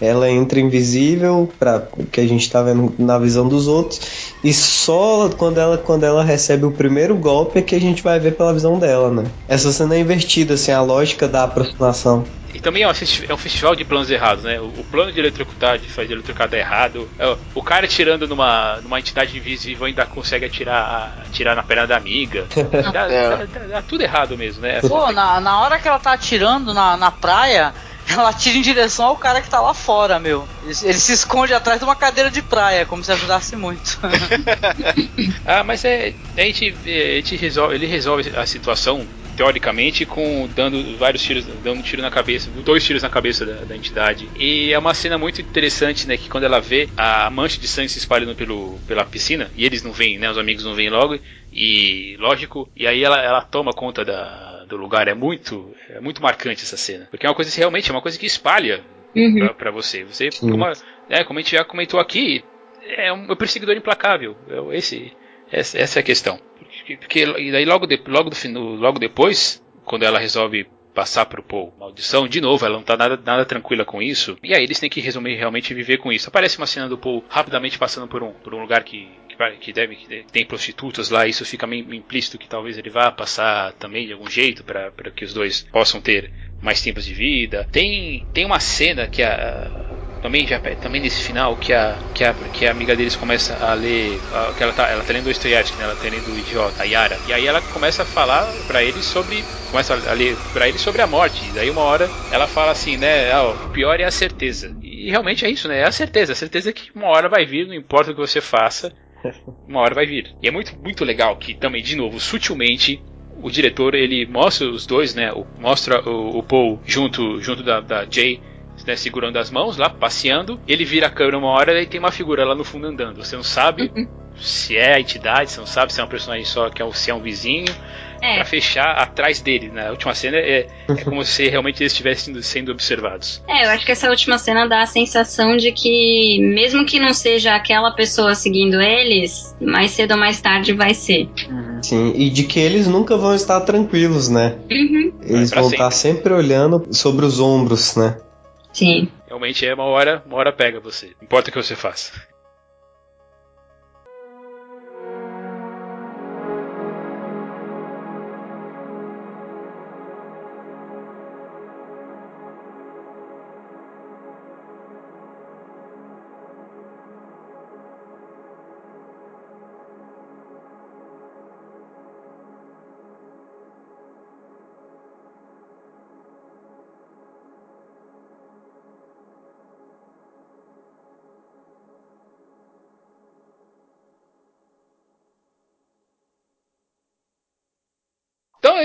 Ela entra invisível para o que a gente está vendo na visão dos outros e só quando ela quando ela recebe o primeiro golpe é que a gente vai ver pela visão dela, né? Essa cena é invertida, assim, a lógica da aproximação. E também é um, é festival de planos errados, né? O, plano de eletrocutar, de fazer eletrocutar errado. É, o cara tirando numa, numa entidade invisível ainda consegue atirar, atirar na perna da amiga. dá, (laughs) é. dá, dá, dá, tudo errado mesmo, né? Pô, na, na hora que ela tá atirando na, na praia, ela tira em direção ao cara que tá lá fora, meu. Ele, ele, se esconde atrás de uma cadeira de praia, como se ajudasse muito. (laughs) ah, mas é. A gente, a gente resolve, ele resolve a situação teoricamente, com dando vários tiros, dando um tiro na cabeça, dois tiros na cabeça da, da, entidade. E é uma cena muito interessante, né? Que quando ela vê a mancha de sangue se espalhando pelo, pela piscina, e eles não vêm, né? Os amigos não vêm logo, e lógico, e aí ela, ela toma conta da, do lugar. É muito, é muito marcante essa cena. Porque é uma coisa realmente, é uma coisa que espalha uhum. para você. Você, como, é, como a gente já comentou aqui, é um perseguidor implacável. É esse, essa, essa é a questão. Porque e daí logo, de, logo, do, logo depois, quando ela resolve passar pro Paul maldição, de novo, ela não tá nada, nada tranquila com isso. E aí eles têm que resumir realmente viver com isso. Aparece uma cena do Paul rapidamente passando por um, por um lugar que, que, deve que tem prostitutas lá, isso fica meio implícito que talvez ele vá passar também de algum jeito para que os dois possam ter mais tempos de vida. Tem tem uma cena que a também já também nesse final que a que a, que a amiga deles começa a ler a, que ela tá ela tá lendo Dostoiévski, né? Ela tá lendo o idiota, a Yara. E aí ela começa a falar para eles sobre começa a ler para eles sobre a morte. E daí uma hora ela fala assim, né, ah, o pior é a certeza. E realmente é isso, né? É a certeza, a certeza que uma hora vai vir, não importa o que você faça, (laughs) uma hora vai vir. E é muito muito legal que também de novo sutilmente o diretor ele mostra os dois, né? Mostra o, o Paul junto junto da, da Jay né, segurando as mãos lá, passeando. Ele vira a câmera uma hora e tem uma figura lá no fundo andando. Você não sabe uhum. se é a entidade, você não sabe se é um personagem só, que é, se é um vizinho. É. Pra fechar atrás dele. Na última cena é, é como se realmente eles estivessem sendo observados. É, eu acho que essa última cena dá a sensação de que, mesmo que não seja aquela pessoa seguindo eles, mais cedo ou mais tarde vai ser. Uhum. Sim, e de que eles nunca vão estar tranquilos, né? Uhum. Eles vão sempre. estar sempre olhando sobre os ombros, né? Sim. Realmente é uma hora, uma hora pega você. Não importa o que você faça.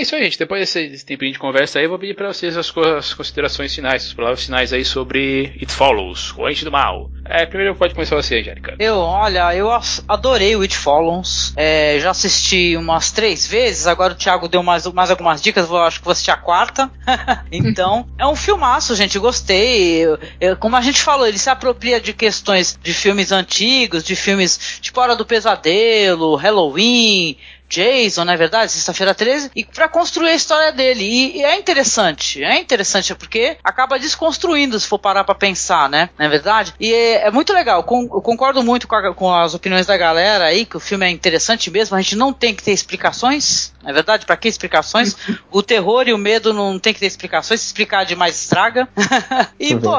Isso aí, gente. Depois desse, tempinho de conversa aí, eu vou pedir para vocês as, as, considerações finais, as palavras finais aí sobre It Follows, o Ente do Mal. É, primeiro pode começar você, Angélica. Eu, olha, eu adorei o It Follows. É, já assisti umas três vezes, agora o Thiago deu mais, mais algumas dicas, vou, acho que vou assistir a quarta. (laughs) então, é um filmaço, gente, gostei. Eu, eu, como a gente falou, ele se apropria de questões de filmes antigos, de filmes tipo Hora do Pesadelo, Halloween, Jason, não é verdade? Sexta-feira 13, e para construir a história dele. E, e, é interessante, é interessante porque acaba desconstruindo, se for parar pra pensar, né? Não é verdade? E é, é muito legal, com, eu concordo muito com, a, com, as opiniões da galera aí, que o filme é interessante mesmo, a gente não tem que ter explicações, não é verdade? Para que explicações? o terror e o medo não tem que ter explicações, se explicar demais estraga. (laughs) e, é pô,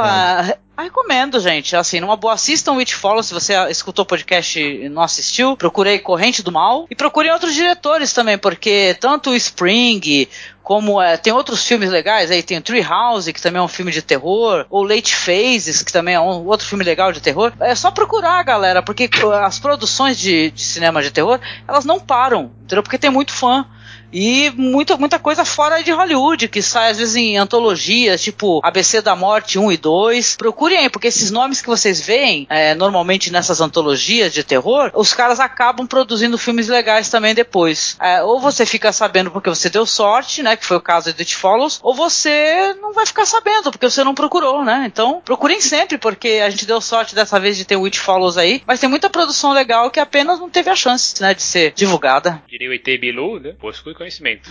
ah, recomendo, gente. Assim, numa boa, assistam Witch Follow. Se você escutou o podcast e não assistiu, procurei Corrente do Mal. E procurem outros diretores também, porque tanto o Spring, como é, tem outros filmes legais, aí tem o Tree House, que também é um filme de terror, ou Late Phases, que também é um outro filme legal de terror. É só procurar, galera, porque as produções de, de cinema de terror, elas não param, entendeu? Porque tem muito fã. E muita, muita coisa fora de Hollywood, que sai às vezes em antologias, tipo ABC da Morte 1 e 2. Procurem aí, porque esses nomes que vocês veem é, normalmente nessas antologias de terror, os caras acabam produzindo filmes legais também depois. É, ou você fica sabendo porque você deu sorte, né? Que foi o caso de It Follows, ou você não vai ficar sabendo porque você não procurou, né? Então procurem sempre, porque a gente deu sorte dessa vez de ter o It Follows aí, mas tem muita produção legal que apenas não teve a chance, né? De ser divulgada. Diria o ET Bilu, né? Conhecimento.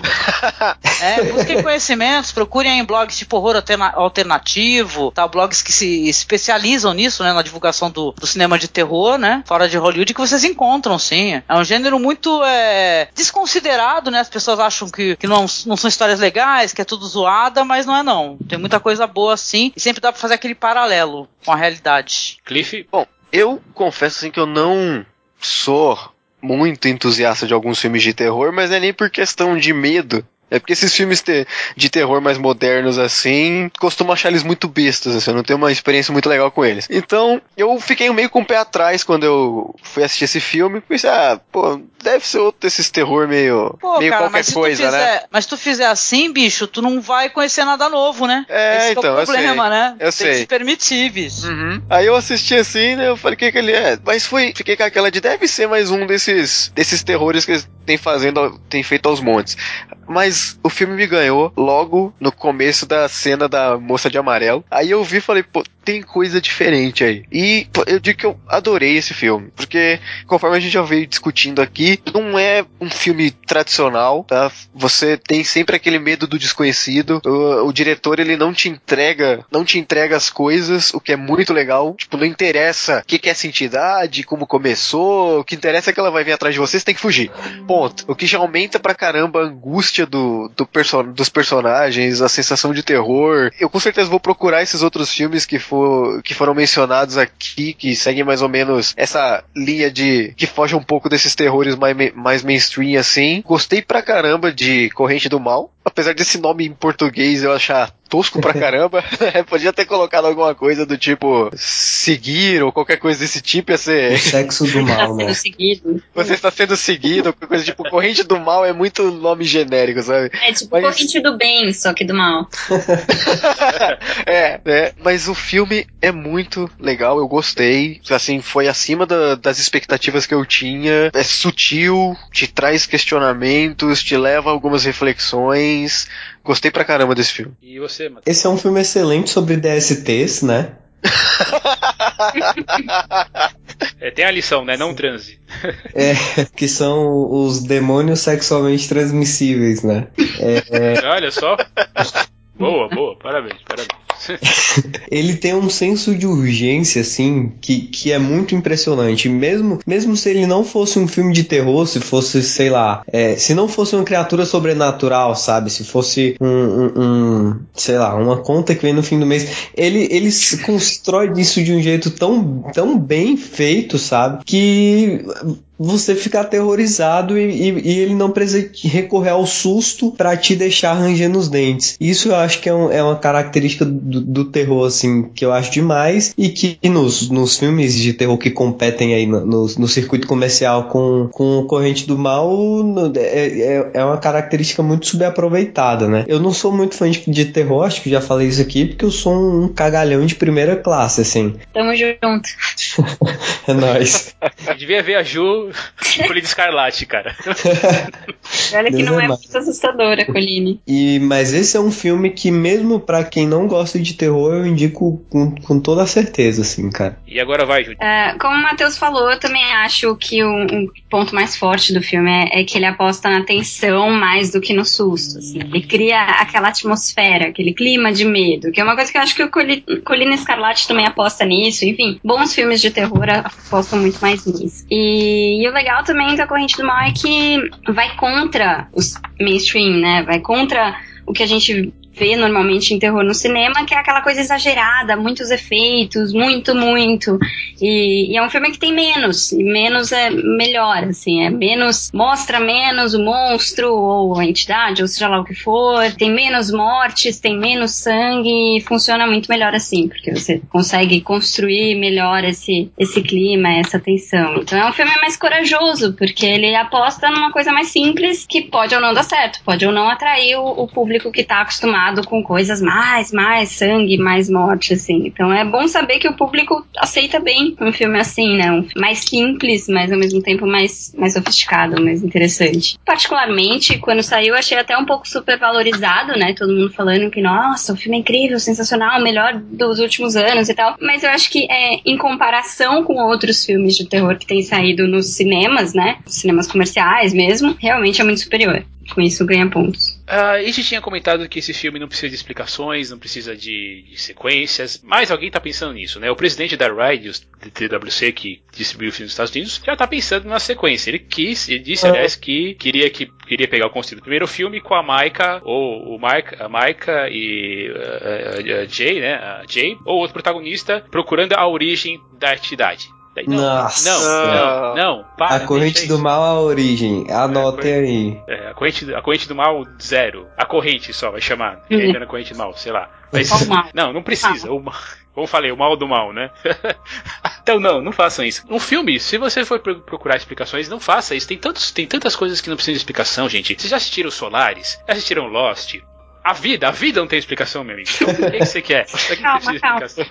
(laughs) é, busquem conhecimentos, procurem em blogs tipo horror alternativo, tá? Blogs que se especializam nisso, né? Na divulgação do, do cinema de terror, né? Fora de Hollywood, que vocês encontram, sim. É um gênero muito é, desconsiderado, né? As pessoas acham que, que não, não são histórias legais, que é tudo zoada, mas não é não. Tem muita coisa boa, sim, e sempre dá pra fazer aquele paralelo com a realidade. Cliff? Bom, eu confesso assim que eu não sou muito entusiasta de alguns filmes de terror, mas é nem por questão de medo. É porque esses filmes de terror mais modernos assim, costumo achar eles muito bestas, assim, eu não tenho uma experiência muito legal com eles. Então, eu fiquei meio com o pé atrás quando eu fui assistir esse filme, pensei, ah, pô, deve ser outro desses terror meio, pô, meio cara, qualquer coisa, fizer, né? Mas se tu fizer assim, bicho, tu não vai conhecer nada novo, né? É, Esse então, é o problema, eu sei. né? Eu Tem sei. que se permitir, bicho. Uhum. Aí eu assisti assim, né, eu falei, que que ele é? Mas foi, fiquei com aquela de, deve ser mais um desses, desses terrores que eles têm fazendo, tem feito aos montes. Mas o filme me ganhou logo no começo da cena da moça de amarelo. Aí eu vi e falei, pô, tem coisa diferente aí. E eu digo que eu adorei esse filme, porque conforme a gente já veio discutindo aqui, não é um filme tradicional, tá? Você tem sempre aquele medo do desconhecido. O, o diretor ele não te entrega, não te entrega as coisas, o que é muito legal. Tipo, não interessa o que, que é essa entidade, como começou, o que interessa é que ela vai vir atrás de você, você tem que fugir. Ponto. O que já aumenta pra caramba a angústia do, do perso dos personagens, a sensação de terror. Eu com certeza vou procurar esses outros filmes que, for, que foram mencionados aqui, que seguem mais ou menos essa linha de que foge um pouco desses terrores mais, mais mainstream assim. Gostei pra caramba de Corrente do Mal. Apesar desse nome em português eu achar tosco pra caramba. (laughs) Podia ter colocado alguma coisa do tipo seguir ou qualquer coisa desse tipo, ia ser. O sexo do mal, né? Seguido. Você está sendo seguido, qualquer coisa tipo corrente do mal é muito nome genérico, sabe? É tipo mas... corrente do bem, só que do mal. (laughs) é, é, mas o filme é muito legal, eu gostei. Assim, foi acima da, das expectativas que eu tinha. É sutil, te traz questionamentos, te leva a algumas reflexões. Gostei pra caramba desse filme. E você, Matheus? Esse é um filme excelente sobre DSTs, né? (laughs) é, tem a lição, né? Não transe. (laughs) é, que são os demônios sexualmente transmissíveis, né? É, é... Olha só. Boa, boa, parabéns, parabéns. (laughs) ele tem um senso de urgência, assim, que, que é muito impressionante. Mesmo, mesmo se ele não fosse um filme de terror, se fosse, sei lá, é, se não fosse uma criatura sobrenatural, sabe? Se fosse um, um, um, sei lá, uma conta que vem no fim do mês, ele, ele constrói isso de um jeito tão, tão bem feito, sabe? Que você fica aterrorizado e, e, e, ele não precisa recorrer ao susto para te deixar rangendo os dentes. Isso eu acho que é, um, é uma característica do, do, terror, assim, que eu acho demais e que nos, nos filmes de terror que competem aí no, no, no circuito comercial com, com Corrente do Mal é, é, é, uma característica muito subaproveitada, né? Eu não sou muito fã de, de terror, acho que já falei isso aqui, porque eu sou um cagalhão de primeira classe, assim. Tamo junto. (laughs) é nóis. (laughs) Devia ver a Ju (laughs) Colina Escarlate, cara. (laughs) Olha que não é, é muito assustadora, Colline. E, mas esse é um filme que, mesmo para quem não gosta de terror, eu indico com, com toda certeza, assim, cara. E agora vai, Júlia. Uh, como o Matheus falou, eu também acho que o um ponto mais forte do filme é, é, que ele aposta na tensão mais do que no susto. Assim. Ele cria aquela atmosfera, aquele clima de medo, que é uma coisa que eu acho que o Colina Escarlate também aposta nisso. Enfim, bons filmes de terror apostam muito mais nisso. E e o legal também da Corrente do Mal é que vai contra os mainstream, né? Vai contra o que a gente vê normalmente em terror no cinema, que é aquela coisa exagerada, muitos efeitos, muito, muito. E, e é um filme que tem menos, e menos é melhor, assim, é menos, mostra menos o monstro ou a entidade, ou seja lá o que for, tem menos mortes, tem menos sangue, e funciona muito melhor assim, porque você consegue construir melhor esse, esse clima, essa tensão. Então é um filme mais corajoso, porque ele aposta numa coisa mais simples que pode ou não dar certo, pode ou não atrair o, o público que está acostumado com coisas mais, mais sangue, mais morte, assim. Então é bom saber que o público aceita bem um filme assim, né? Um mais simples, mas ao mesmo tempo mais, mais sofisticado, mais interessante. Particularmente, quando saiu, achei até um pouco super valorizado, né? Todo mundo falando que, nossa, o filme é incrível, sensacional, melhor dos últimos anos e tal. Mas eu acho que é, em comparação com outros filmes de terror que têm saído nos cinemas, né? Cinemas comerciais mesmo, realmente é muito superior. Com isso ganha pontos. Uh, a gente tinha comentado que esse filme não precisa de explicações, não precisa de, de sequências, mas alguém está pensando nisso, né? O presidente da Ride, do TWC, que distribuiu o filme nos Estados Unidos, já está pensando na sequência. Ele quis, ele disse, aliás, que queria que queria pegar o conceito do primeiro filme com a Maika, ou o Mike, a Maika e uh, a Jay, né? A Jay, ou outro protagonista, procurando a origem da entidade. Não, Nossa. Não, não, não, para, A corrente do mal a origem. Anotem é, aí. É, a corrente, a corrente do mal, zero. A corrente só vai chamar. Uhum. Ainda na corrente do mal, sei lá. Mas, não, não precisa. O mal. Como falei, o mal do mal, né? (laughs) então não, não façam isso. Um filme, se você for procurar explicações, não faça isso. Tem, tantos, tem tantas coisas que não precisam de explicação, gente. Vocês já assistiram Solares? Já assistiram Lost? A vida, a vida não tem explicação, meu amigo. Então, o que, você quer? Você (laughs) calma, calma. explicação?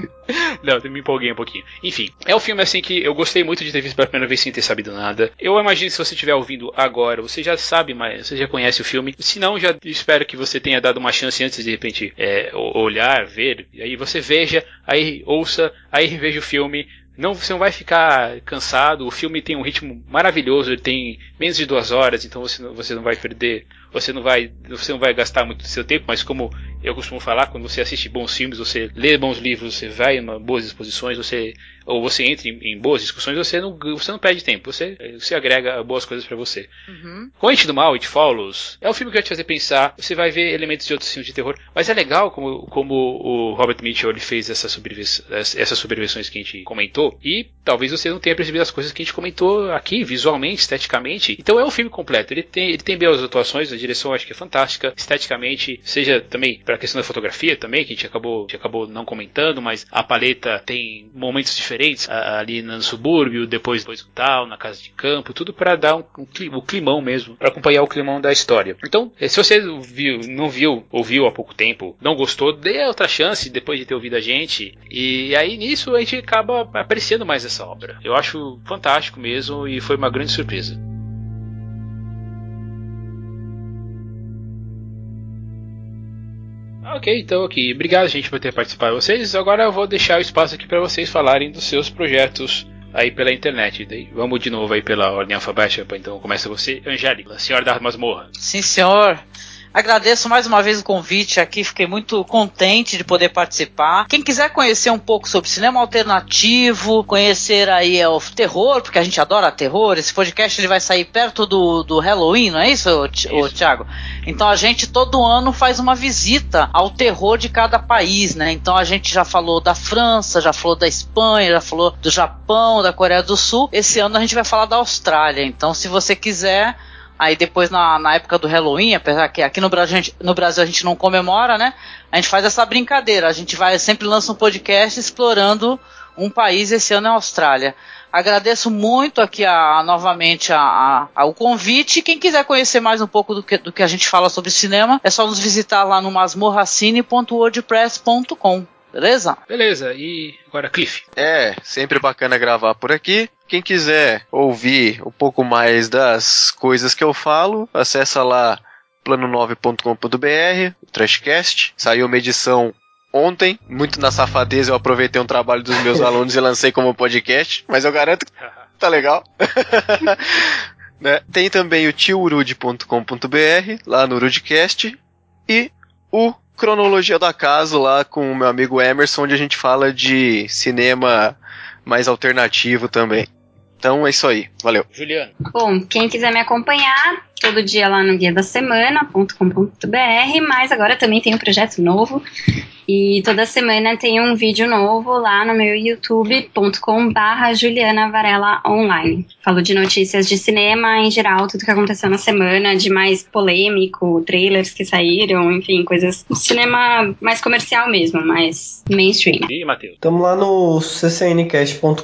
(laughs) não, me empolguei um pouquinho. Enfim, é um filme assim que eu gostei muito de ter visto pela primeira vez sem ter sabido nada. Eu imagino se você estiver ouvindo agora, você já sabe, mas você já conhece o filme. Se não, já espero que você tenha dado uma chance antes de, de repente é, olhar, ver. E aí você veja, aí ouça, aí veja o filme. Não, você não vai ficar cansado. O filme tem um ritmo maravilhoso. Ele tem menos de duas horas, então você, você não vai perder você não vai, você não vai gastar muito do seu tempo, mas como eu costumo falar, quando você assiste bons filmes, você lê bons livros, você vai em boas exposições, você ou você entra em, em, boas discussões, você não, você não perde tempo, você, você agrega boas coisas para você. Uhum. Corrente do Mal, It Follows, é um filme que vai te fazer pensar, você vai ver elementos de outros filmes de terror, mas é legal como, como o Robert Mitchell ele fez essas, essas subversões que a gente comentou, e talvez você não tenha percebido as coisas que a gente comentou aqui, visualmente, esteticamente. Então é um filme completo, ele tem, ele tem boas atuações, a direção acho que é fantástica, esteticamente, seja também para a questão da fotografia também, que a gente acabou, a gente acabou não comentando, mas a paleta tem momentos diferentes ali no subúrbio, depois depois tal, na casa de campo, tudo para dar um, um, um, climão mesmo, para acompanhar o climão da história. Então, eh, se você viu, não viu, ouviu há pouco tempo, não gostou, dê outra chance depois de ter ouvido a gente. E aí nisso a gente acaba apreciando mais essa obra. Eu acho fantástico mesmo e foi uma grande surpresa. Ok, então aqui. Obrigado, gente, por ter participado vocês. Agora eu vou deixar o espaço aqui para vocês falarem dos seus projetos aí pela internet. Daí, vamos de novo aí pela ordem alfabética. Então começa você, Angélica, senhora da masmorra. Sim, senhor. Agradeço mais uma vez o convite aqui, fiquei muito contente de poder participar. Quem quiser conhecer um pouco sobre cinema alternativo, conhecer aí é, o terror, porque a gente adora terror, esse podcast ele vai sair perto do, do Halloween, não é isso, isso. Thiago? Então a gente todo ano faz uma visita ao terror de cada país, né? Então a gente já falou da França, já falou da Espanha, já falou do Japão, da Coreia do Sul. Esse ano a gente vai falar da Austrália. Então se você quiser Aí depois na, na época do Halloween, apesar que aqui no Brasil, a gente, no Brasil a gente não comemora, né? A gente faz essa brincadeira. A gente vai sempre lança um podcast explorando um país. Esse ano é a Austrália. Agradeço muito aqui a, novamente a, a, o convite. Quem quiser conhecer mais um pouco do que, do que a gente fala sobre cinema, é só nos visitar lá no masmorracine.wordpress.com. Beleza? Beleza, e agora Cliff. É, sempre bacana gravar por aqui. Quem quiser ouvir um pouco mais das coisas que eu falo, acessa lá plano9.com.br, o Trashcast. Saiu uma edição ontem, muito na safadeza eu aproveitei um trabalho dos meus (laughs) alunos e lancei como podcast, mas eu garanto que (laughs) tá legal. (laughs) né? Tem também o tiorude.com.br, lá no Rudecast, e o cronologia do acaso lá com o meu amigo Emerson, onde a gente fala de cinema mais alternativo também. Então é isso aí. Valeu. Juliano. Bom, quem quiser me acompanhar, todo dia lá no guia da semana.com.br, mas agora também tem um projeto novo e toda semana tem um vídeo novo lá no meu youtube.com barra Juliana Varela Online. Falo de notícias de cinema em geral, tudo que aconteceu na semana, de mais polêmico, trailers que saíram, enfim, coisas do cinema mais comercial mesmo, mais mainstream. E Matheus? Estamos lá no ccncast.com.br,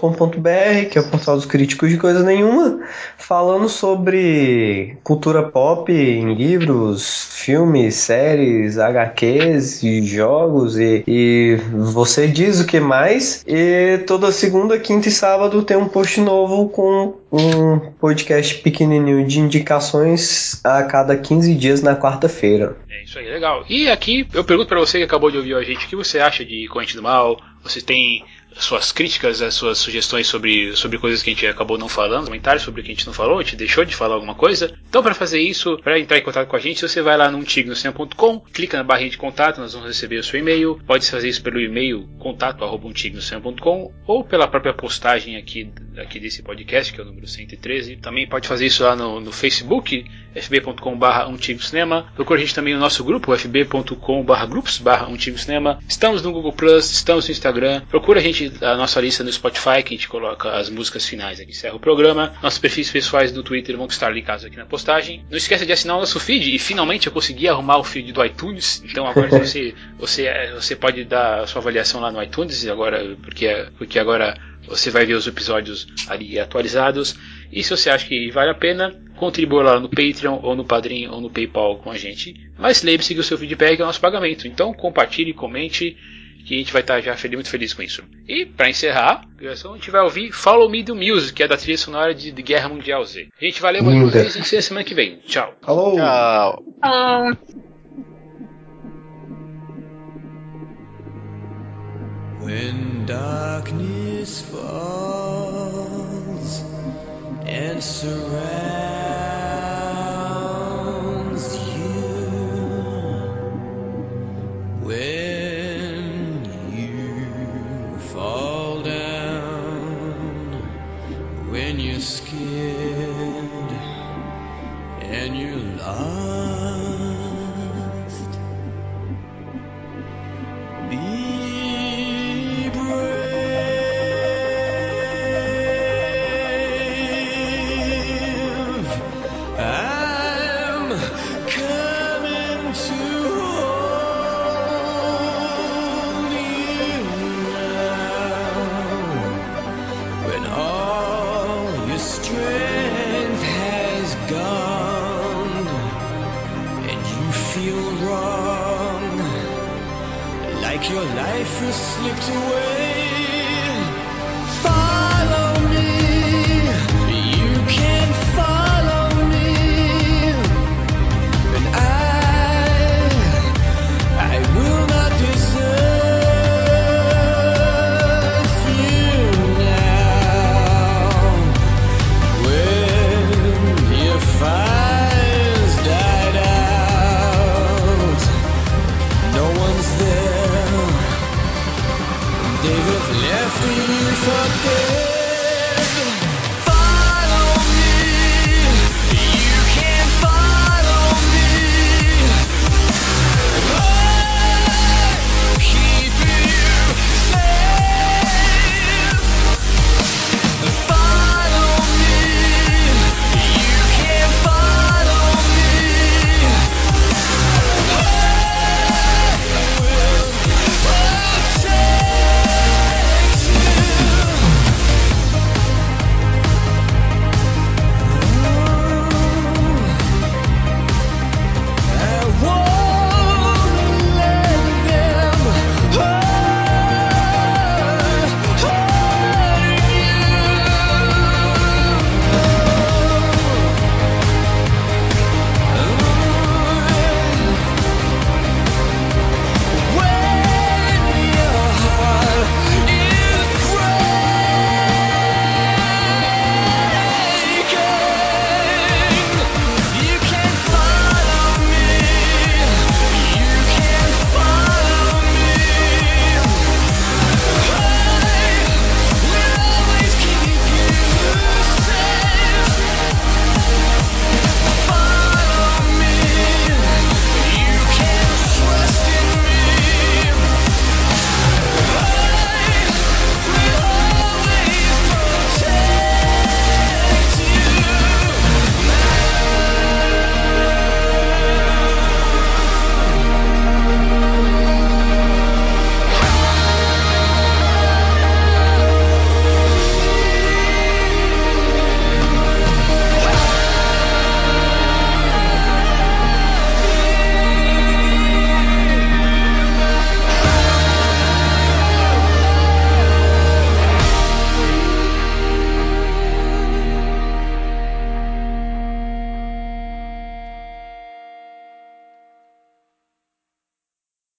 que é o portal dos críticos de coisa nenhuma, falando sobre cultura pop em livros, filmes, séries, HQs e jogos e, e você diz o que mais. E toda segunda, quinta e sábado tem um post novo com um podcast pequenininho de indicações a cada 15 dias na quarta-feira. É isso aí, legal. E aqui eu pergunto para você que acabou de ouvir a gente, o que você acha de Corrente do Mal? Você tem suas críticas, as suas sugestões sobre, sobre coisas que a gente acabou não falando, comentários sobre o que a gente não falou, a gente deixou de falar alguma coisa. Então, para fazer isso, para entrar em contato com a gente, você vai lá no untignoscena.com, clica na barrinha de contato, nós vamos receber o seu e-mail. Pode fazer isso pelo e-mail contato@untignoscena.com ou pela própria postagem aqui, aqui desse podcast, que é o número 113. Também pode fazer isso lá no, no Facebook, fb.com.br untigocinema. Procure a gente também no nosso grupo, fb.com.br grupos untigocinema. Estamos no Google Plus, estamos no Instagram. Procura a gente a nossa lista no Spotify, que a gente coloca as músicas finais aqui, encerra o programa. Nossos perfis pessoais no Twitter vão estar ligados aqui na postagem. Não esqueça de assinar o nosso feed, e finalmente eu consegui arrumar o feed do iTunes, então agora (laughs) você, você, você pode dar a sua avaliação lá no iTunes, agora, porque, porque agora você vai ver os episódios ali atualizados. E se você acha que vale a pena, contribua lá no Patreon, ou no Padrim, ou no PayPal com a gente. Mas lembre-se que o seu feedback é o nosso pagamento. Então compartilhe, comente que a gente vai estar já feliz, muito feliz com isso. E para encerrar, a gente vai ouvir Follow Me do Music, que é da trilha sonora de, de Guerra Mundial Z. A gente valeu uma vez e se vê semana que vem. Tchau. Falou. Tchau. Falou. When darkness falls and surrounds you, when scared and you're lost, like your life has slipped away.